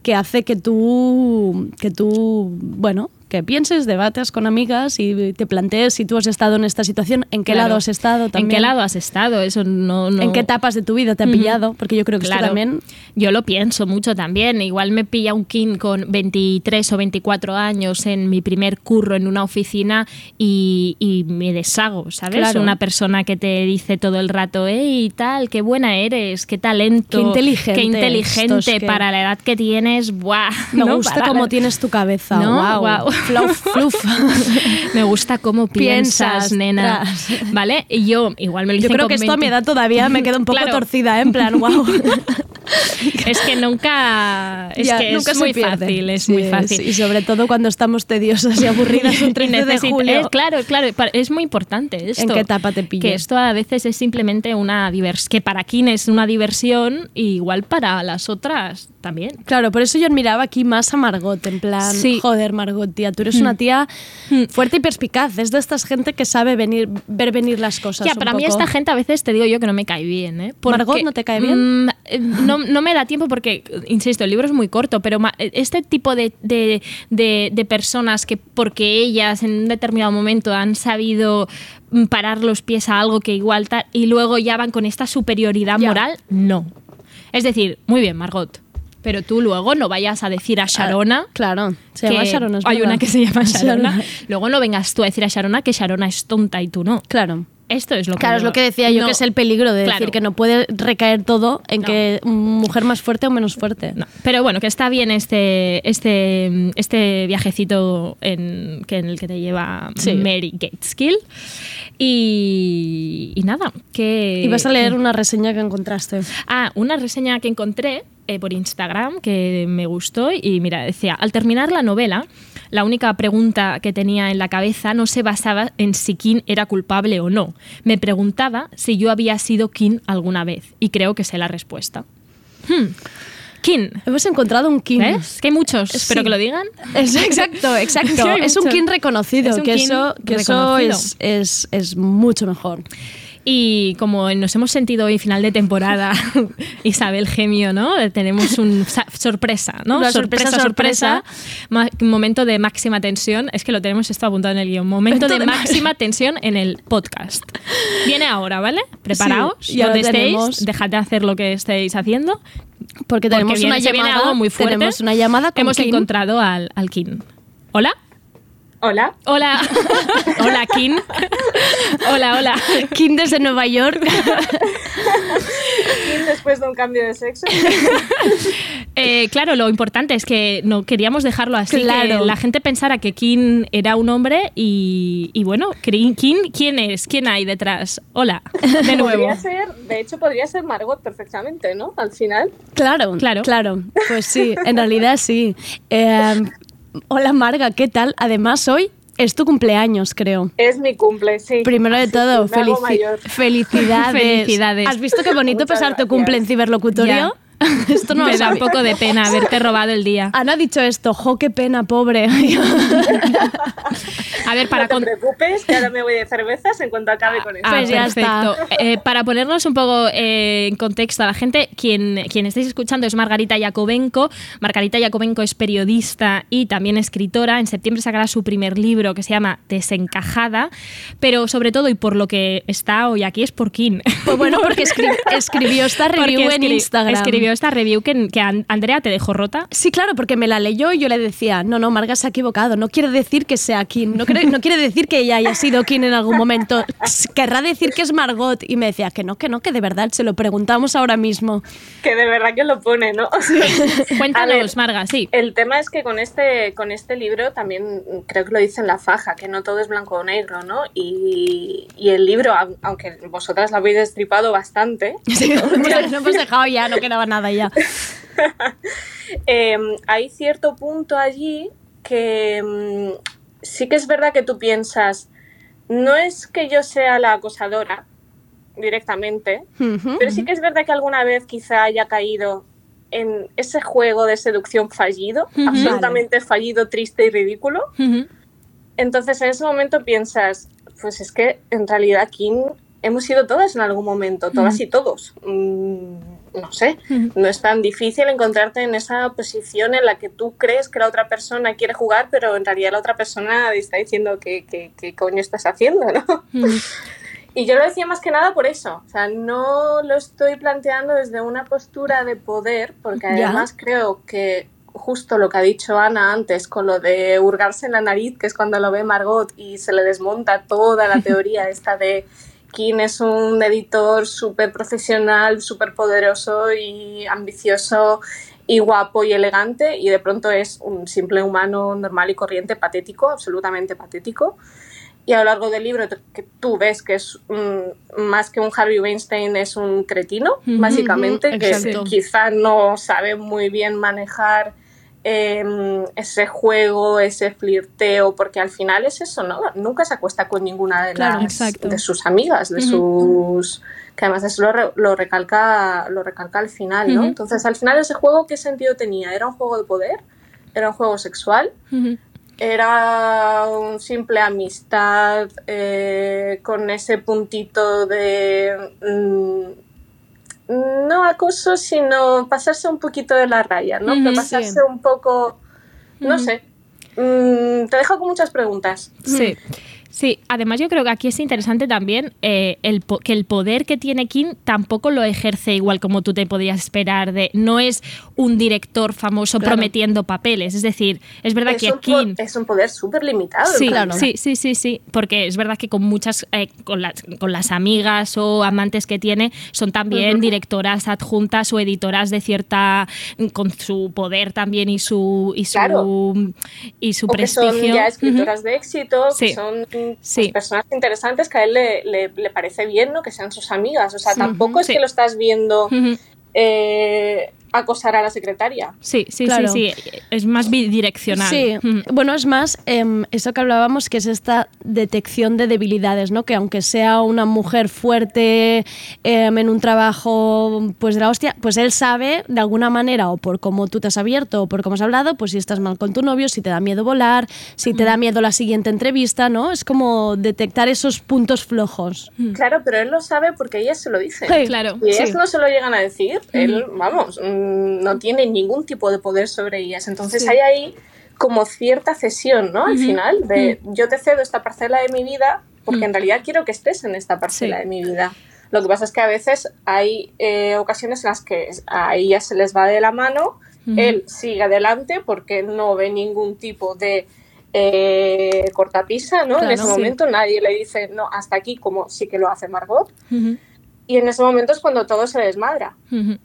que hace que tú, que tú, bueno, que pienses, debates con amigas y te plantees si tú has estado en esta situación, en qué Claro. lado has estado también. ¿En qué lado has estado? Eso no... no- ¿En qué etapas de tu vida te ha pillado? Porque yo creo que esto Claro. también Yo lo pienso mucho también. Igual me pilla un kin con 23 o 24 años en mi primer curro en una oficina y, y me deshago, ¿sabes? Claro. Una persona que te dice todo el rato, hey, tal, qué buena eres, qué talento, Qué inteligente qué inteligente estos que- para la edad que tienes, ¡buah! me ¿no? gusta Para cómo tienes tu cabeza. ¿No? Guau. Guau. Fluf, fluf. Me gusta cómo piensas, Piensas, nena. tras. ¿Vale? Y yo igual me lo Yo creo con que esto a mi 20. edad todavía me queda un poco Claro. torcida, ¿eh? en plan, wow. Es que nunca. Es Ya, que nunca es muy pierde. fácil, es Sí, muy fácil. Y sobre todo cuando estamos tediosas y aburridas un 13 de julio. eh, claro, claro, es muy importante esto. ¿En qué etapa te pilla? Que esto a veces es simplemente una diversión, que para Kim es una diversión, igual para las otras también. Claro, por eso yo admiraba aquí más a Margot, en plan, Sí. joder, Margot, tía, tú eres una tía fuerte y perspicaz, es de estas gente que sabe venir, ver venir las cosas. Ya, un para mí esta gente a veces te digo yo que no me cae bien, ¿eh? ¿Margot no te cae bien? mm, eh, no, no me da tiempo porque, insisto, el libro es muy corto, pero ma- este tipo de, de- de- de personas que porque ellas en un determinado momento han sabido mm, parar los pies a algo que igual tal, y luego ya van con esta superioridad Ya. moral, no. Es decir, muy bien, Margot. Pero tú luego no vayas a decir a Sharona. Claro, se llama Sharona. es hay verdad. una que se llama Sharona. Sharona. Luego no vengas tú a decir a Sharona que Sharona es tonta y tú no. Claro. Esto es lo que Claro, es lo que decía yo, no, que es el peligro de claro. decir que no puede recaer todo en No. que mujer más fuerte o menos fuerte. No, pero bueno, que está bien este, este, este viajecito en, que en el que te lleva Sí. Mary Gateskill. Y, y nada, que... Y vas a leer una reseña que encontraste. Ah, una reseña que encontré eh, por Instagram que me gustó y mira, decía, al terminar la novela, la única pregunta que tenía en la cabeza no se basaba en si Kim era culpable o no. Me preguntaba si yo había sido Kim alguna vez y creo que sé la respuesta. Hmm. Kim. Hemos encontrado un kin. ¿Ves? Que hay muchos, Sí. pero que lo digan. Es- exacto, exacto. Es un kin reconocido, Es un que kin eso, que eso reconocido. es, es, es mucho mejor. Y como nos hemos sentido hoy final de temporada, Isabel Gemio, ¿no? Tenemos un sa- sorpresa, ¿no? Una sorpresa, sorpresa. Momento de máxima tensión. Es que lo tenemos esto apuntado en el guion. Momento de, de ma- máxima tensión en el podcast. Viene ahora, ¿vale? Preparaos. Sí, donde estéis, dejad de hacer lo que estéis haciendo. Porque tenemos viene- una viene llamada, algo muy fuerte. tenemos una llamada con Hemos encontrado al, al Kin. ¿Hola? Hola. Hola. hola, Kin. hola, hola. Kim desde Nueva York. ¿Quién después de un cambio de sexo? Eh, claro, lo importante es que no queríamos dejarlo así, Claro. que la gente pensara que Kim era un hombre y, y bueno, Kim, Kim, ¿quién es? ¿Quién hay detrás? Hola, de nuevo. Podría ser, de hecho, podría ser Margot perfectamente, ¿no? Al final. Claro, Claro. claro. Pues sí, en realidad sí. Eh, hola Marga, ¿qué tal? Además hoy es tu cumpleaños, creo. Es mi cumple, sí. Primero de todo, felici- felicidades. Felicidades. ¿Has visto qué bonito pasar tu cumple en ciberlocutorio? Esto no Me da un poco de pena haberte robado el día. Ana ha dicho esto, jo, qué pena, pobre. A ver, para no te con- preocupes, que ahora me voy de cervezas en cuanto acabe con esto. Ah, Pues ya está. perfecto. Eh, para ponernos un poco eh, en contexto a la gente, quien, quien estáis escuchando es Margarita Yakovenko. Margarita Yakovenko es periodista y también escritora. En septiembre sacará su primer libro que se llama Desencajada. Pero sobre todo, y por lo que está hoy aquí, es por Kim. Pues bueno, porque escri- escribió esta Porque review en Instagram. Escribió esta review que, que An- Andrea te dejó rota. Sí, claro, porque me la leyó y yo le decía, no, no, Marga se ha equivocado, no quiere decir que sea Kim, no, quiere- no quiere decir que ella haya sido Kim en algún momento, querrá decir que es Margot. Y me decía que no, que no, que de verdad, se lo preguntamos ahora mismo. Que de verdad que lo pone, ¿no? A Cuéntanos, ver, Marga, sí. El tema es que con este, con este libro también creo que lo dice en la faja, que no todo es blanco o negro, ¿no? Y, y el libro, au- aunque vosotras lo habéis destripado bastante, Sí, ya, no hemos dejado ya, no quedaba nada ya. eh, hay cierto punto allí que mm, sí que es verdad que tú piensas, no es que yo sea la acosadora directamente, pero sí que es verdad que alguna vez quizá haya caído en ese juego de seducción fallido, absolutamente fallido, triste y ridículo. Entonces en ese momento piensas, pues es que en realidad Kim hemos sido todas en algún momento, todas y todos. Mm, no sé, no es tan difícil encontrarte en esa posición en la que tú crees que la otra persona quiere jugar, pero en realidad la otra persona está diciendo que, que, que coño estás haciendo, ¿no? Y yo lo decía más que nada por eso. O sea, no lo estoy planteando desde una postura de poder, porque además creo que justo lo que ha dicho Ana antes con lo de hurgarse en la nariz, que es cuando lo ve Margot y se le desmonta toda la teoría esta de Kim es un editor súper profesional, súper poderoso y ambicioso y guapo y elegante y de pronto es un simple humano normal y corriente, patético, absolutamente patético y a lo largo del libro que tú ves que es mm, más que un Harvey Weinstein es un cretino básicamente ujú, que exacto. quizá no sabe muy bien manejar em, ese juego ese flirteo porque al final es eso no nunca se acuesta con ninguna de Claro, las exacto. de sus amigas de sus que además eso lo, re- lo recalca lo recalca al final no entonces al final ese juego qué sentido tenía era un juego de poder era un juego sexual era un simple amistad eh, con ese puntito de mm, no acoso, sino pasarse un poquito de la raya, ¿no? Ujú, Pero sí. pasarse un poco, no sé. Mm, te dejo con muchas preguntas. Sí. Sí, además yo creo que aquí es interesante también eh, el po- que el poder que tiene Kim tampoco lo ejerce igual como tú te podías esperar de no es un director famoso Claro. prometiendo papeles, es decir, es verdad Es que Kim es un poder súper limitado. Sí, claro. sí, sí, sí, sí, porque es verdad que con muchas, eh, con, las, con las amigas o amantes que tiene, son también directoras adjuntas o editoras de cierta, con su poder también y su y su Claro. y su o que prestigio. son ya escritoras de éxito, Sí. que son pues, Sí. personas interesantes que a él le, le- le parece bien ¿no? que sean sus amigas. O sea, tampoco es Sí. que lo estás viendo eh, acosar a la secretaria. Sí, sí, Claro. sí, sí. Es más bidireccional. Sí, Mm. bueno, es más em, eso que hablábamos, que es esta detección de debilidades, ¿no? Que aunque sea una mujer fuerte em, en un trabajo, pues de la hostia, pues él sabe de alguna manera, o por cómo tú te has abierto, o por cómo has hablado, pues si estás mal con tu novio, si te da miedo volar, si te da miedo la siguiente entrevista, ¿no? Es como detectar esos puntos flojos. Claro, pero él lo sabe porque ellas se lo dicen. Sí, Claro. Y ellas sí. no se lo llegan a decir, él, vamos, mm, no tiene ningún tipo de poder sobre ellas. Entonces Sí. hay ahí como cierta cesión, ¿no? Al final, de yo te cedo esta parcela de mi vida porque en realidad quiero que estés en esta parcela Sí. de mi vida. Lo que pasa es que a veces hay eh, ocasiones en las que a ellas se les va de la mano, él sigue adelante porque no ve ningún tipo de eh, cortapisa, ¿no? Claro, en ese sí. momento nadie le dice, no, hasta aquí, como sí que lo hace Margot. Y en ese momento es cuando todo se desmadra.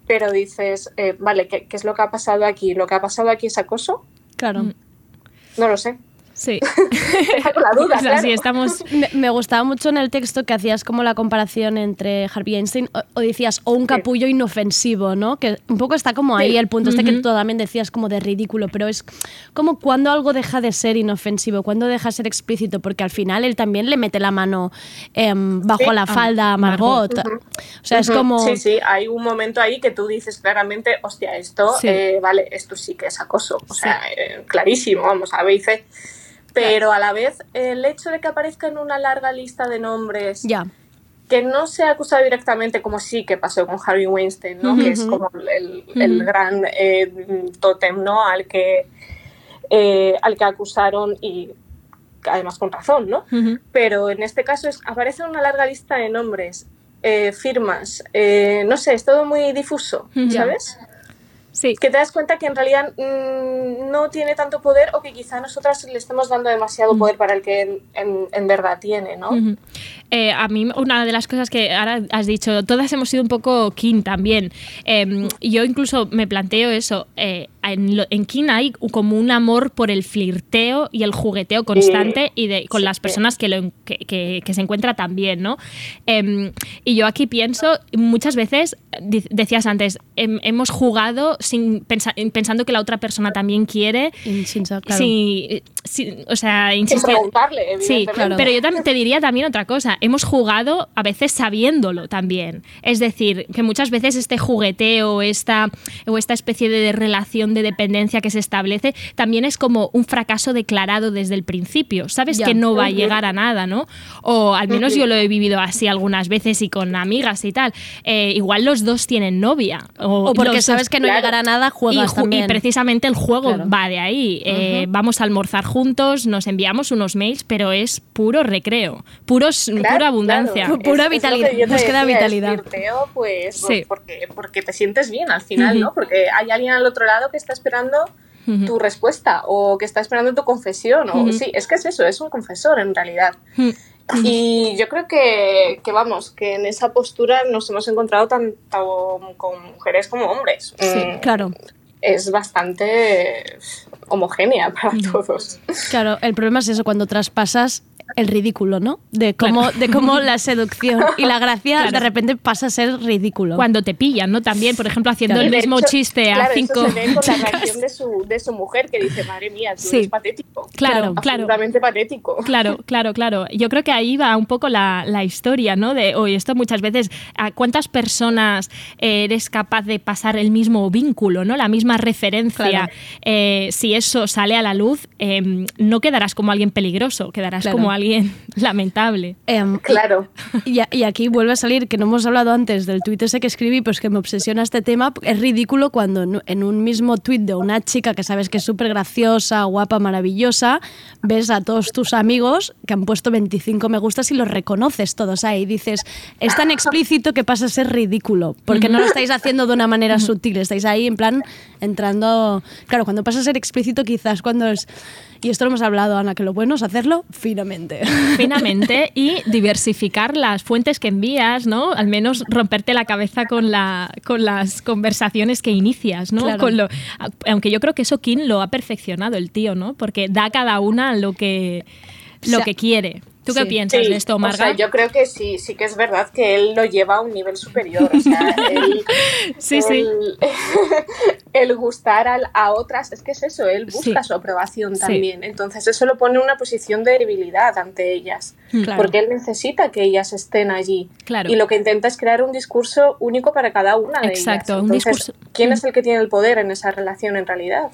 Pero dices, eh, vale, ¿qué, qué es lo que ha pasado aquí? ¿Lo que ha pasado aquí es acoso? Claro. No lo sé. Sí. Deja con la duda, O sea, claro. sí, estamos... Me, me gustaba mucho en el texto que hacías como la comparación entre Harvey Einstein o, o decías o un capullo inofensivo, ¿no? Que un poco está como ahí Sí. el punto este que tú también decías como de ridículo, pero es como cuando algo deja de ser inofensivo, cuando deja de ser explícito, porque al final él también le mete la mano em, bajo la falda a Margot. O sea, es como... Sí, sí, hay un momento ahí que tú dices claramente, hostia, esto, eh, vale, esto sí que es acoso. O sea, eh, clarísimo, vamos, a veces. Pero a la vez, el hecho de que aparezca en una larga lista de nombres que no se ha acusado directamente, como sí que pasó con Harvey Weinstein, ¿no? que es como el, el gran eh, tótem ¿no? al, que, eh, al que acusaron y además con razón, ¿no? Pero en este caso es, aparece una larga lista de nombres, eh, firmas, eh, no sé, es todo muy difuso. ¿sabes? Sí. Que te das cuenta que en realidad mm, no tiene tanto poder o que quizá nosotras le estemos dando demasiado poder para el que en, en- en verdad tiene, ¿no? Eh, a mí una de las cosas que ahora has dicho, todas hemos sido un poco King también. Eh, yo incluso me planteo eso. eh, en, lo- en King hay como un amor por el flirteo y el jugueteo constante y de, con Sí. las personas que, lo, que, que- que se encuentra también, ¿no? Eh, y yo aquí pienso, muchas veces, decías antes, hem- hemos jugado sin pensa- pensando que la otra persona también quiere. Y sin claro. Sí, sí, o sea, Sin preguntarle, Sí, claro. pero yo también te diría también otra cosa. Hemos jugado a veces sabiéndolo también. Es decir, que muchas veces este jugueteo esta, o esta especie de relación de dependencia que se establece también es como un fracaso declarado desde el principio. Sabes Ya. que no va a llegar a nada, ¿no? O al menos yo lo he vivido así algunas veces y con amigas y tal. Eh, igual los dos tienen novia. O, O porque los sabes que no claro. llegará a nada, y, juegas ju- y también. precisamente el juego Claro. va de ahí. Eh, Vamos a almorzar juntos, nos enviamos unos mails, pero es puro recreo, puros, Claro, pura abundancia. claro. Pura Es- es vitalidad, te búsqueda decía, es vitalidad. flirteo, pues Sí. porque, porque te sientes bien al final, ¿no? Porque hay alguien al otro lado que está esperando tu respuesta o que está esperando tu confesión. O. Sí, es que es eso, es un confesor en realidad. Y yo creo que, que, vamos, que en esa postura nos hemos encontrado tanto con mujeres como hombres. Sí, Mm, claro. Es bastante homogénea para todos. Claro, el problema es eso, cuando traspasas el ridículo, ¿no? De cómo, de cómo la seducción y la gracia Claro. de repente pasa a ser ridículo. Cuando te pillan, ¿no? También, por ejemplo, haciendo Claro. el mismo hecho, chiste a claro, cinco Eso se ve con la reacción de su, de su mujer que dice, madre mía, tú Sí. eres patético. Claro, claro. Absolutamente patético. Claro, claro, claro. Yo creo que ahí va un poco la, la historia, ¿no? De, oye, esto muchas veces, ¿a cuántas personas eh, eres capaz de pasar el mismo vínculo, ¿no? La misma referencia. Claro. Eh, si eso sale a la luz, eh, no quedarás como alguien peligroso, quedarás Claro. como alguien lamentable. Em, Claro. Y, aquí vuelve a salir, que no hemos hablado antes del tuit ese que escribí, pues que me obsesiona este tema. Es ridículo cuando en, en un mismo tuit de una chica que sabes que es súper graciosa, guapa, maravillosa, ves a todos tus amigos que han puesto 25 me gustas y los reconoces todos ahí. Y dices, es tan explícito que pasa a ser ridículo, porque no lo estáis haciendo de una manera sutil, estáis ahí en plan entrando... Claro, cuando pasa a ser explícito quizás cuando es... Y esto lo hemos hablado, Ana, que lo bueno es hacerlo finamente. Finamente y diversificar las fuentes que envías, ¿no? Al menos romperte la cabeza con, la, con las conversaciones que inicias, ¿no? Claro. Con lo- aunque yo creo que eso King lo ha perfeccionado el tío, ¿no? Porque da a cada una lo que, lo O sea, que quiere. ¿Tú qué sí. piensas de esto, o Marga? sea, yo creo que sí, sí que es verdad que él lo lleva a un nivel superior. O sea, él, Sí, sí. El, gustar al- a otras, es que es eso, él busca Sí. su aprobación Sí. también. Entonces eso lo pone en una posición de debilidad ante ellas, Claro. porque él necesita que ellas estén allí. Claro. Y lo que intenta es crear un discurso único para cada una de Exacto, ellas. un Entonces, discurso- ¿quién es el que tiene el poder en esa relación en realidad?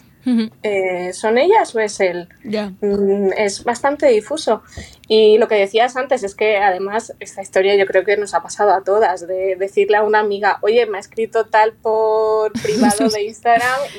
Eh, ¿Son ellas o es él? Ya. Mm, es bastante difuso. Y lo que decías antes es que además esta historia yo creo que nos ha pasado a todas, de decirle a una amiga, oye, me ha escrito tal por privado de Instagram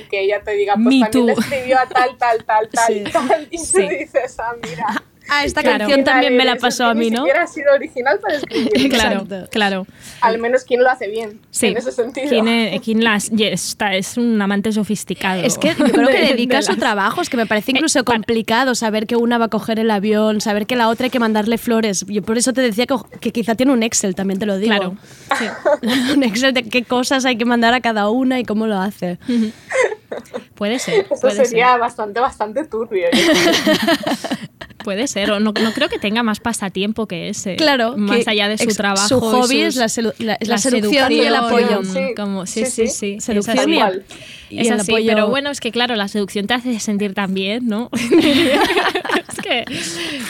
y que ella te diga, pues Me también le escribió a tal, tal, tal, tal, Sí. tal. Y Sí. tú dices, ah, mira. Ah, esta Claro. canción también me la pasó a mí, Ni ¿no? siquiera ha sido original para escribir. Claro, Exacto. claro. Al menos quien lo hace bien, Sí. en ese sentido. ¿Quién, es, quién las, y está, es un amante sofisticado. Es que yo creo que De- dedica de su las- trabajo, es que me parece incluso Eh, para- complicado saber que una va a coger el avión, saber que la otra hay que mandarle flores. Yo por eso te decía que, que quizá tiene un Excel, también te lo digo. Claro. Sí. un Excel de qué cosas hay que mandar a cada una y cómo lo hace. Puede ser. Eso Puede sería ser. bastante, bastante turbio. Puede ser. O no, no creo que tenga más pasatiempo que ese. Claro, Más que allá de su trabajo. Su hobby sus- es la, selu- la- es la la seducción y el apoyo. Sí, Como, sí, sí, sí, sí. sí. Seducción es así. y, igual. y Es el así, apoyo. pero bueno, es que claro, la seducción te hace sentir tan bien, ¿no? es que,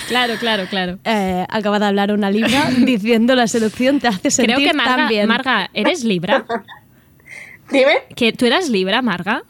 claro, claro, claro. Eh, acaba de hablar una libra diciendo la seducción te hace sentir Creo que tan Marga, bien. Marga, ¿eres Libra? Dime. ¿Que ¿Tú eras Libra, Marga?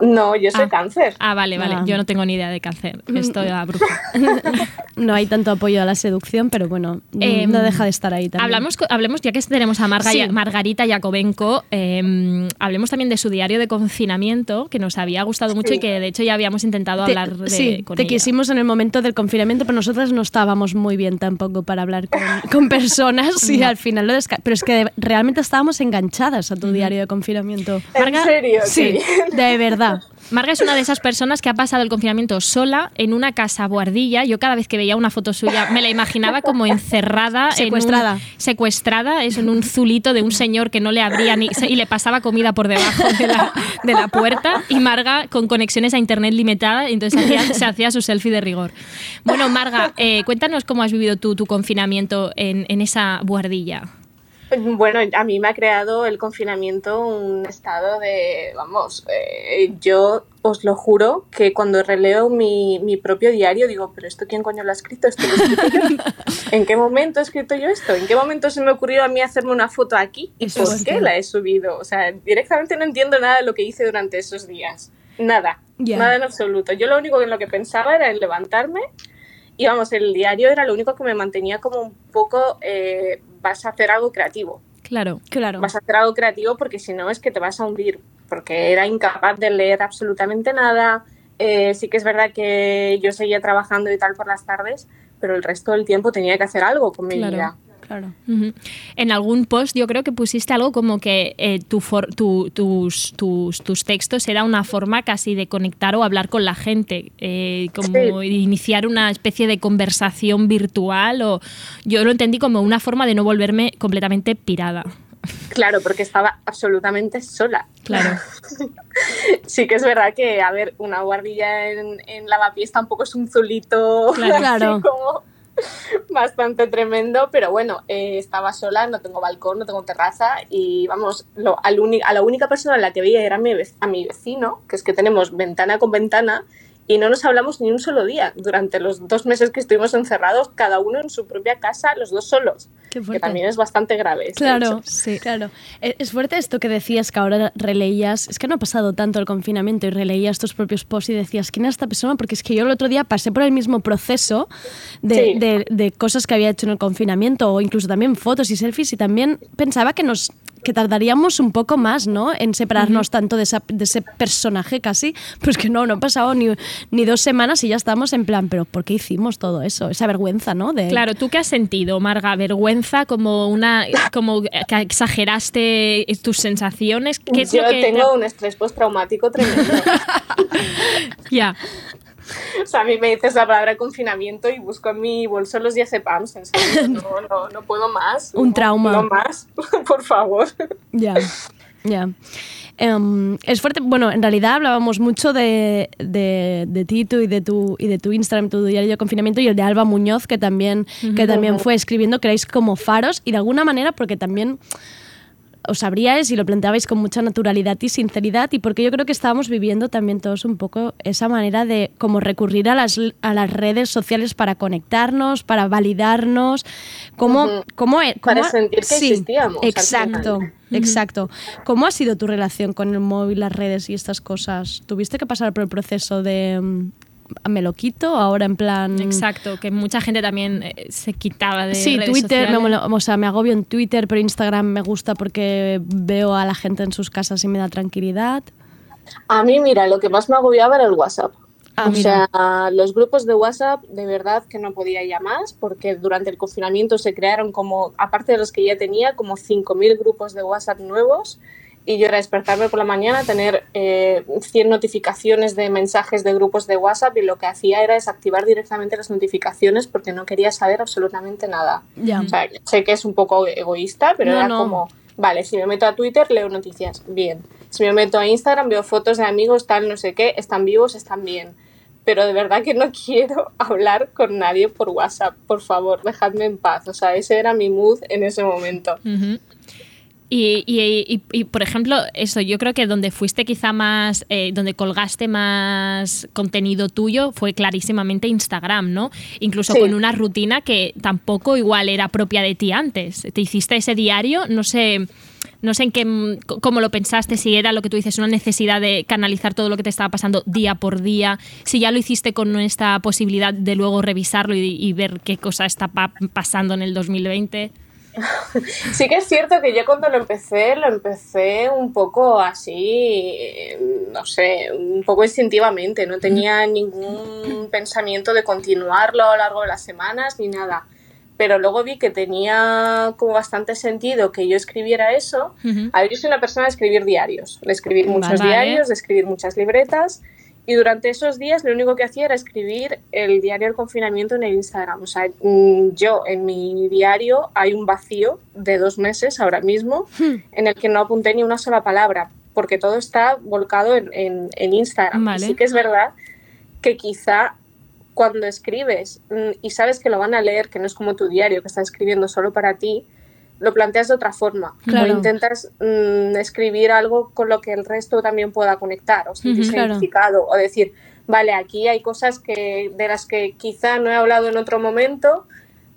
No, yo soy Ah. cáncer. Ah, vale, vale. Ah. Yo no tengo ni idea de cáncer. Estoy a bruja. No hay tanto apoyo a la seducción, pero bueno, Eh, no deja de estar ahí también. Hablamos, hablemos, ya que tenemos a Marga- Sí. Margarita Yakovenko, eh, hablemos también de su diario de confinamiento, que nos había gustado mucho Sí. y que de hecho ya habíamos intentado Te- hablar de, sí, con te ella. quisimos en el momento del confinamiento, pero nosotras no estábamos muy bien tampoco para hablar con, con personas y al final lo Pero es que realmente estábamos enganchadas a tu diario de confinamiento. ¿En serio? Sí, de verdad. Marga es una de esas personas que ha pasado el confinamiento sola en una casa buhardilla. Yo cada vez que veía una foto suya me la imaginaba como encerrada, Secuestrada. en un, secuestrada, es en un zulito de un señor que no le abría ni y le pasaba comida por debajo de la, de la puerta y Marga con conexiones a internet limitada entonces hacía- se hacía su selfie de rigor. Bueno, Marga, eh, cuéntanos cómo has vivido tú tu confinamiento en, en esa buhardilla. Bueno, a mí me ha creado el confinamiento un estado de, vamos, eh, yo os lo juro que cuando releo mi, mi propio diario digo, pero esto quién coño lo ha escrito, esto lo he escrito yo. ¿En qué momento he escrito yo esto? ¿En qué momento se me ocurrió a mí hacerme una foto aquí? ¿Y Eso por qué la he subido? O sea, directamente no entiendo nada de lo que hice durante esos días. Nada, nada en absoluto. Yo lo único en lo que pensaba era en levantarme y vamos, el diario era lo único que me mantenía como un poco, eh, vas a hacer algo creativo Claro. Claro. vas a hacer algo creativo porque si no es que te vas a hundir, porque era incapaz de leer absolutamente nada. Eh, sí que es verdad que yo seguía trabajando y tal por las tardes, pero el resto del tiempo tenía que hacer algo con mi Claro. vida. Claro. En algún post yo creo que pusiste algo como que eh, tu for- tu- tus, tus, tus textos era una forma casi de conectar o hablar con la gente, eh, como iniciar una especie de conversación virtual o yo lo entendí como una forma de no volverme completamente pirada. Claro, porque estaba absolutamente sola. Claro. Sí que es verdad que, a ver, una guardilla en, en lavapiés tampoco es un zulito Claro. como bastante tremendo, pero bueno, eh, estaba sola, no tengo balcón, no tengo terraza y vamos, lo, al a la única persona a la que veía era a mi vecino, que es que tenemos ventana con ventana y no nos hablamos ni un solo día durante los dos meses que estuvimos encerrados, cada uno en su propia casa, los dos solos, Qué que también es bastante grave. Claro, sí. Claro. Eh, Es fuerte esto que decías que ahora releías. Es que no ha pasado tanto el confinamiento y releías tus propios posts y decías, ¿quién es esta persona? Porque es que yo el otro día pasé por el mismo proceso de, Sí. de- de cosas que había hecho en el confinamiento o incluso también fotos y selfies y también pensaba que nos que tardaríamos un poco más, ¿no? En separarnos tanto de, esa- de ese personaje casi. Pues que no, no han pasado ni, ni dos semanas y ya estamos en plan, pero ¿por qué hicimos todo eso? Esa vergüenza, ¿no? De, Claro, ¿tú qué has sentido, Marga? ¿Vergüenza? ¿Como una como que exageraste tus sensaciones? ¿Qué es Yo lo que te- tengo un estrés postraumático tremendo. Ya. O sea, a mí me dices la palabra confinamiento y busco en mi bolso los diazepams. En serio, no, no, no puedo más. Un trauma. No más, por favor. Ya, ya. Em, es fuerte. Bueno, en realidad hablábamos mucho de, de, de ti tú y de tu y de tu Instagram, tu diario de confinamiento y el de Alba Muñoz que también que también fue escribiendo erais como faros y de alguna manera porque también os abríais y lo planteabais con mucha naturalidad y sinceridad y porque yo creo que estábamos viviendo también todos un poco esa manera de como recurrir a las, a las redes sociales para conectarnos, para validarnos, cómo, Ujú. cómo, e- Para sentir que existíamos, Exacto, exacto. ¿Cómo ha sido tu relación con el móvil, las redes y estas cosas? ¿Tuviste que pasar por el proceso de mm, me lo quito ahora en plan Exacto, que mucha gente también eh, se quitaba de Sí, redes Twitter, me, o sea, me agobio en Twitter, pero Instagram me gusta porque veo a la gente en sus casas y me da tranquilidad. A mí, mira, lo que más me agobiaba era el WhatsApp. Ah, o mira. sea, los grupos de WhatsApp, de verdad que no podía ya más, porque durante el confinamiento se crearon como, aparte de los que ya tenía, como 5.000 grupos de WhatsApp nuevos. Y yo era despertarme por la mañana, tener eh, 100 notificaciones de mensajes de grupos de WhatsApp y lo que hacía era desactivar directamente las notificaciones porque no quería saber absolutamente nada. Ya. O sea, sé que es un poco egoísta, pero No, era no. como, vale, si me meto a Twitter leo noticias, bien. Si me meto a Instagram veo fotos de amigos, tal, no sé qué, están vivos, están bien. Pero de verdad que no quiero hablar con nadie por WhatsApp, por favor, dejadme en paz. O sea, ese era mi mood en ese momento. Ujú. Y, y- y- y, por ejemplo, eso, yo creo que donde fuiste quizá más, eh, donde colgaste más contenido tuyo fue clarísimamente Instagram, ¿no? Incluso Sí. con una rutina que tampoco igual era propia de ti antes. Te hiciste ese diario, no sé, no sé en qué, cómo lo pensaste, si era lo que tú dices, una necesidad de canalizar todo lo que te estaba pasando día por día, si ya lo hiciste con esta posibilidad de luego revisarlo y, y ver qué cosa está pa- pasando en el 2020. Sí que es cierto que yo cuando lo empecé, lo empecé un poco así, eh, no sé, un poco instintivamente. No tenía ningún pensamiento de continuarlo a lo largo de las semanas ni nada. Pero luego vi que tenía como bastante sentido que yo escribiera eso. Ujú. A ver, yo soy una persona de escribir diarios, de escribir muchos Vale. diarios, de escribir muchas libretas. Y durante esos días lo único que hacía era escribir el diario del confinamiento en el Instagram. O sea, mm, yo en mi diario hay un vacío de dos meses ahora mismo en el que no apunté ni una sola palabra, porque todo está volcado en, en- en Instagram. Vale. sí que es verdad que quizá cuando escribes mm, y sabes que lo van a leer, que no es como tu diario que estás escribiendo solo para ti, lo planteas de otra forma. Claro. O intentas mm, escribir algo con lo que el resto también pueda conectar o sentirse identificado o decir, vale, aquí hay cosas que, de las que quizá no he hablado en otro momento,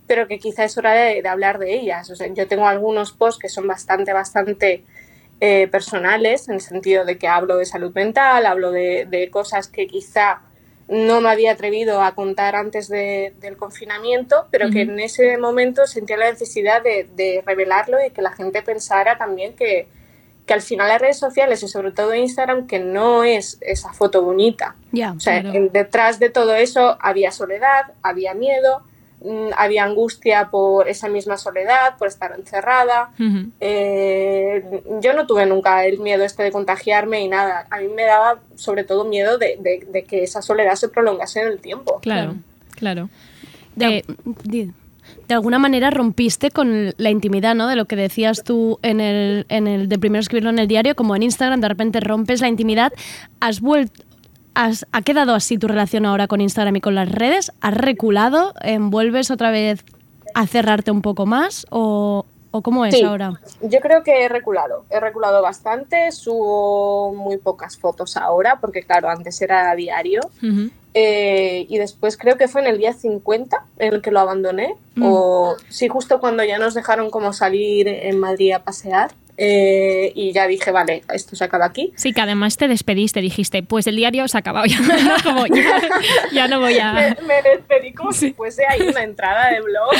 pero que quizá es hora de, de hablar de ellas. O sea, yo tengo algunos posts que son bastante, bastante eh, personales, en el sentido de que hablo de salud mental, hablo de, de cosas que quizá no me había atrevido a contar antes de- del confinamiento, pero que en ese momento sentía la necesidad de, de revelarlo y que la gente pensara también que, que al final las redes sociales y sobre todo Instagram, que no es esa foto bonita. Ya. O sea, Claro. en- detrás de todo eso había soledad, había miedo, había angustia por esa misma soledad, por estar encerrada. Eh, yo no tuve nunca el miedo este de contagiarme y nada. A mí me daba sobre todo miedo de, de- de que esa soledad se prolongase en el tiempo. Claro, claro. De, Eh, de alguna manera rompiste con la intimidad, ¿no? De lo que decías tú en el, en el de primero escribirlo en el diario, como en Instagram, de repente rompes la intimidad. ¿Has vuelto, has, ha quedado así tu relación ahora con Instagram y con las redes? ¿Has reculado? Em, ¿Vuelves otra vez a cerrarte un poco más? ¿O, o cómo es Sí. ahora? Yo creo que he reculado, he reculado bastante, subo muy pocas fotos ahora, porque claro, antes era diario. Eh, y después creo que fue en el día 50 en el que lo abandoné, Mm. o sí, justo cuando ya nos dejaron como salir en Madrid a pasear. Eh, y ya dije, vale, esto se acaba aquí. Sí, que además te despediste, dijiste, pues el diario se ha acabado ya, ¿no? Como ya, ya no voy Me, a... me despedí como si fuese ahí una entrada de blog.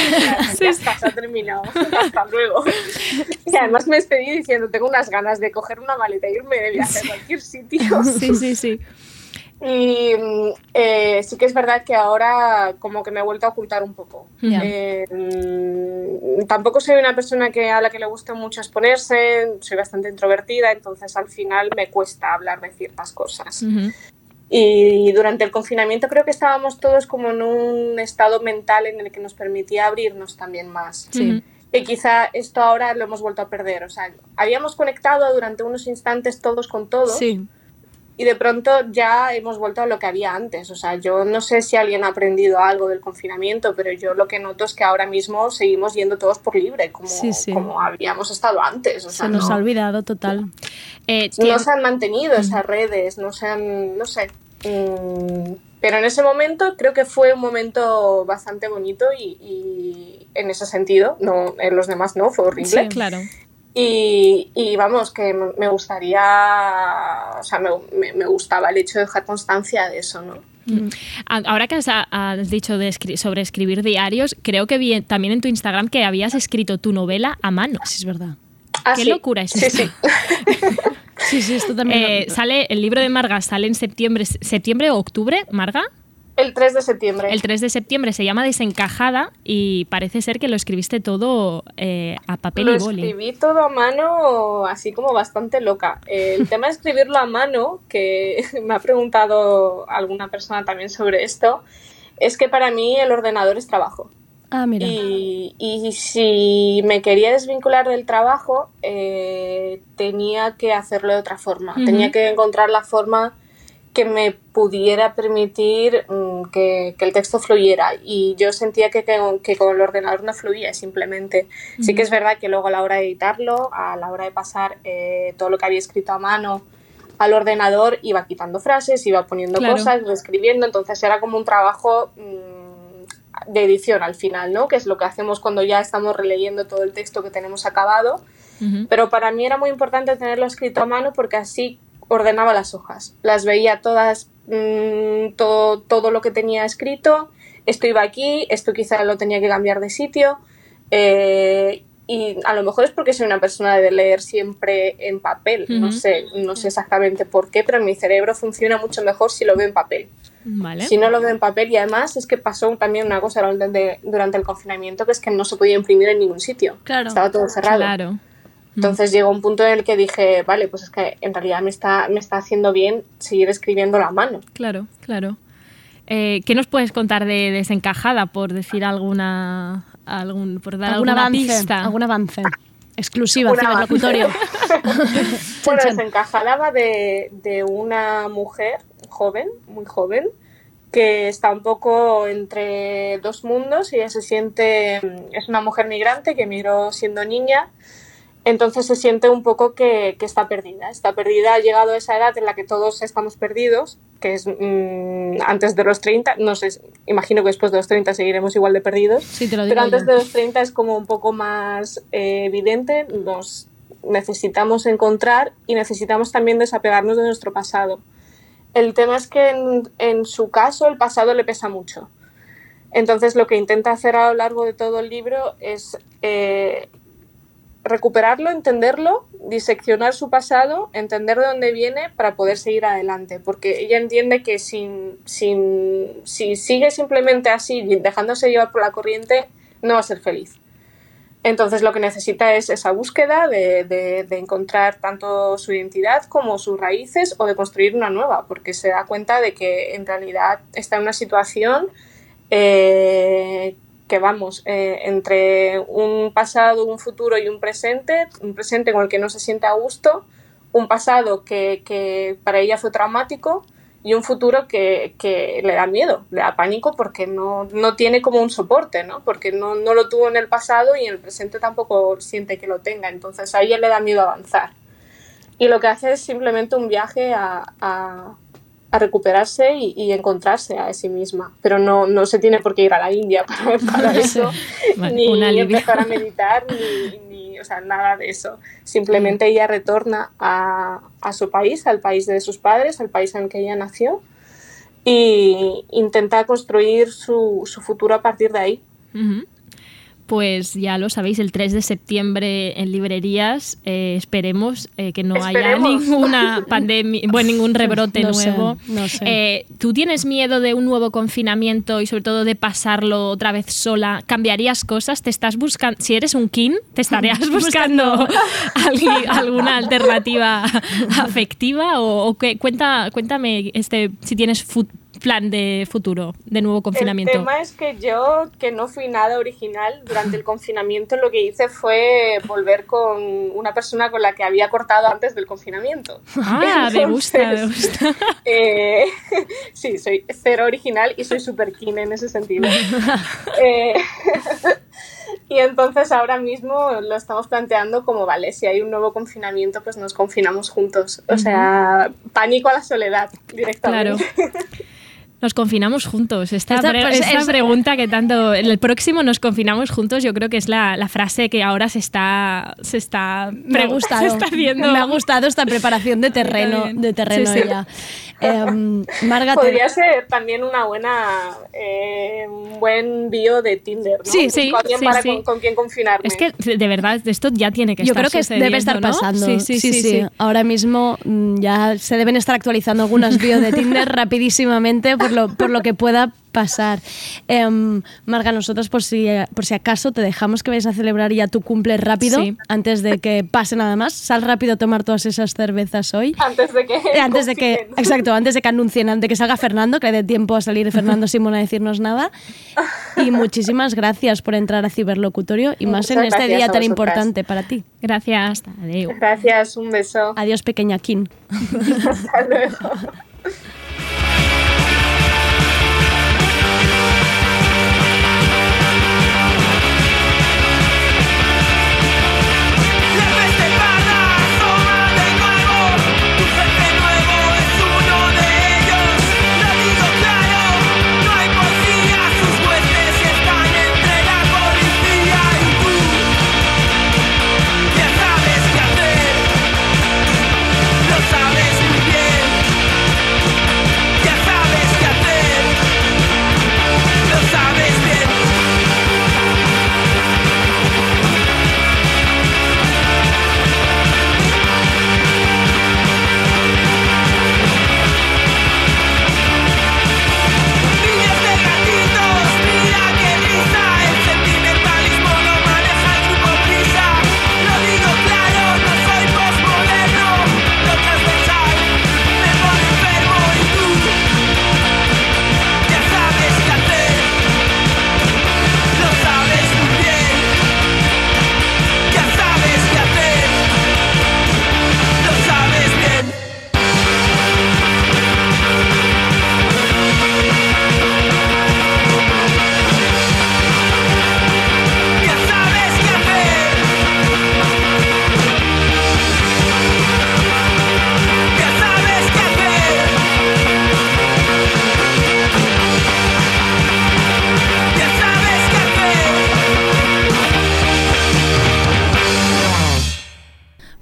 ya está, se ha terminado. Hasta luego. Y además me despedí diciendo, tengo unas ganas de coger una maleta e irme de viaje a cualquier sitio. Sí, sí, sí. Y eh, sí que es verdad que ahora como que me he vuelto a ocultar un poco. Ya. Eh, tampoco soy una persona que, a la que le guste mucho exponerse, soy bastante introvertida, entonces al final me cuesta hablar de ciertas cosas. Ujú. Y durante el confinamiento creo que estábamos todos como en un estado mental en el que nos permitía abrirnos también más. Ujú. Y quizá esto ahora lo hemos vuelto a perder. O sea, habíamos conectado durante unos instantes todos con todos, Sí. Y de pronto ya hemos vuelto a lo que había antes. O sea, yo no sé si alguien ha aprendido algo del confinamiento, pero yo lo que noto es que ahora mismo seguimos yendo todos por libre, como, Sí, sí. como habíamos estado antes. O sea, Se nos no, ha olvidado total. Eh, no se han mantenido esas redes, no se han, no sé. Mm, pero en ese momento creo que fue un momento bastante bonito y, y en ese sentido, no, en los demás no, fue horrible. Sí, claro. Y, y vamos, que me gustaría, o sea, me, me- me gustaba el hecho de dejar constancia de eso, ¿no? A- Ahora que has, has dicho de escri- sobre escribir diarios, creo que vi también en tu Instagram que habías escrito tu novela a mano. Sí, es verdad. Ah, ¿Qué sí. locura es Sí, sí. Sí, sí, esto también. Eh, sale el libro de Marga sale en septiembre, septiembre o octubre, Marga. El 3 de septiembre. El 3 de septiembre se llama Desencajada y parece ser que lo escribiste todo eh, a papel Lo y boli. escribí todo a mano, así como bastante loca. El tema de escribirlo a mano, que me ha preguntado alguna persona también sobre esto, es que para mí el ordenador es trabajo. ah, mira. Y, y si me quería desvincular del trabajo, eh, tenía que hacerlo de otra forma. Tenía que encontrar la forma que me pudiera permitir mm, que, que el texto fluyera. Y yo sentía que, que, que con el ordenador no fluía, simplemente. Sí que es verdad que luego a la hora de editarlo, a la hora de pasar eh, todo lo que había escrito a mano al ordenador, iba quitando frases, iba poniendo Claro. cosas, reescribiendo. Entonces era como un trabajo mm, de edición al final, ¿no? Que es lo que hacemos cuando ya estamos releyendo todo el texto que tenemos acabado. Pero para mí era muy importante tenerlo escrito a mano porque así ordenaba las hojas. Las veía todas, mm, todo, todo lo que tenía escrito. Esto iba aquí, esto quizá lo tenía que cambiar de sitio. eh, y a lo mejor es porque soy una persona de leer siempre en papel. No sé, no sé exactamente por qué, pero mi cerebro funciona mucho mejor si lo veo en papel. Vale. Si no lo veo en papel y además es que pasó también una cosa durante, durante el confinamiento que es que no se podía imprimir en ningún sitio. Claro. Estaba todo cerrado. Claro. Entonces llegó un punto en el que dije, vale, pues es que en realidad me está, me está haciendo bien seguir escribiendo a mano. Claro, claro. Eh, ¿Qué nos puedes contar de Desencajada, por decir alguna, algún, por dar ¿Algún alguna avance? pista? ¿Algún avance? Exclusiva, ciberlocutorio. Bueno, desencajada de, de una mujer joven, muy joven, que está un poco entre dos mundos y ella se siente, es una mujer migrante que emigró siendo niña, entonces se siente un poco que, que está perdida. Está perdida, ha llegado a esa edad en la que todos estamos perdidos, que es mm, antes de los 30, no sé, imagino que después de los 30 seguiremos igual de perdidos. Sí, te lo digo Pero antes de los 30 es como un poco más eh, evidente, nos necesitamos encontrar y necesitamos también desapegarnos de nuestro pasado. El tema es que en, en su caso el pasado le pesa mucho. Entonces lo que intenta hacer a lo largo de todo el libro es eh, recuperarlo, entenderlo, diseccionar su pasado, entender de dónde viene para poder seguir adelante. Porque ella entiende que sin, sin, si sigue simplemente así, dejándose llevar por la corriente, no va a ser feliz. Entonces lo que necesita es esa búsqueda de, de- encontrar tanto su identidad como sus raíces o de construir una nueva, porque se da cuenta de que en realidad está en una situación eh, que vamos, eh, entre un pasado, un futuro y un presente, un presente con el que no se siente a gusto, un pasado que, que para ella fue traumático y un futuro que, que le da miedo, le da pánico porque no, no tiene como un soporte, ¿no? Porque no, no lo tuvo en el pasado y en el presente tampoco siente que lo tenga, entonces a ella le da miedo avanzar. Y lo que hace es simplemente un viaje a, a- a recuperarse y, y encontrarse a sí misma. Pero no, no se tiene por qué ir a la India para, para eso, Vale, ni empezar a meditar, ni, ni, o sea, nada de eso. Simplemente ella retorna a, a su país, al país de sus padres, al país en el que ella nació, y intenta construir su, su futuro a partir de ahí. Ujú. Pues ya lo sabéis, el 3 de septiembre en librerías eh, esperemos eh, que no haya ninguna pandemia, bueno, ningún rebrote No sé, nuevo. no sé. Eh, ¿Tú tienes miedo de un nuevo confinamiento y sobre todo de pasarlo otra vez sola? ¿Cambiarías cosas? ¿Te estás buscando, si eres un kin, te estarías buscando alguna alternativa afectiva o, o qué? Cuenta, cuéntame este, si tienes fu- plan de futuro, de nuevo confinamiento? El tema es que yo, que no fui nada original, durante el confinamiento lo que hice fue volver con una persona con la que había cortado antes del confinamiento. Ah, me gusta, me gusta. eh, sí, soy cero original y soy súper keen en ese sentido. Eh, y entonces ahora mismo lo estamos planteando como, vale, si hay un nuevo confinamiento, pues nos confinamos juntos. O sea, pánico a la soledad directamente. Nos confinamos juntos. Esta, Esta, pre- esta es- pregunta que tanto. El próximo nos confinamos juntos, yo creo que es la, la frase que ahora se está. Se está. Me ha pregu- gustado. Se está haciendo. Me ha gustado esta preparación de terreno, de terreno Sí, sí. ya. Em, Marga, te- Podría ser también una buena, eh, un buen bio de Tinder, ¿no? Sí, sí, alguien sí, para sí. con, con quien confinarme. Es que de verdad, esto ya tiene que Yo estar creo que debe estar pasando. Sí, sí, sí. sí. Ahora mismo mm, ya se deben estar actualizando algunas bios de Tinder rapidísimamente por lo, por lo que pueda pasar. Em, Marga, nosotros por si, por si acaso te dejamos que vayas a celebrar ya tu cumple rápido, Sí. antes de que pase nada más. Sal rápido a tomar todas esas cervezas hoy. antes de que Eh, Antes de que, exacto, antes de que anuncien, antes de que salga Fernando, que le dé tiempo a salir Fernando Simón a decirnos nada. Y muchísimas gracias por entrar a Ciberlocutorio y más en Muchas este gracias día tan importante para ti. Gracias. Adeu. Gracias, un beso. Adiós, pequeña Kim. Hasta luego.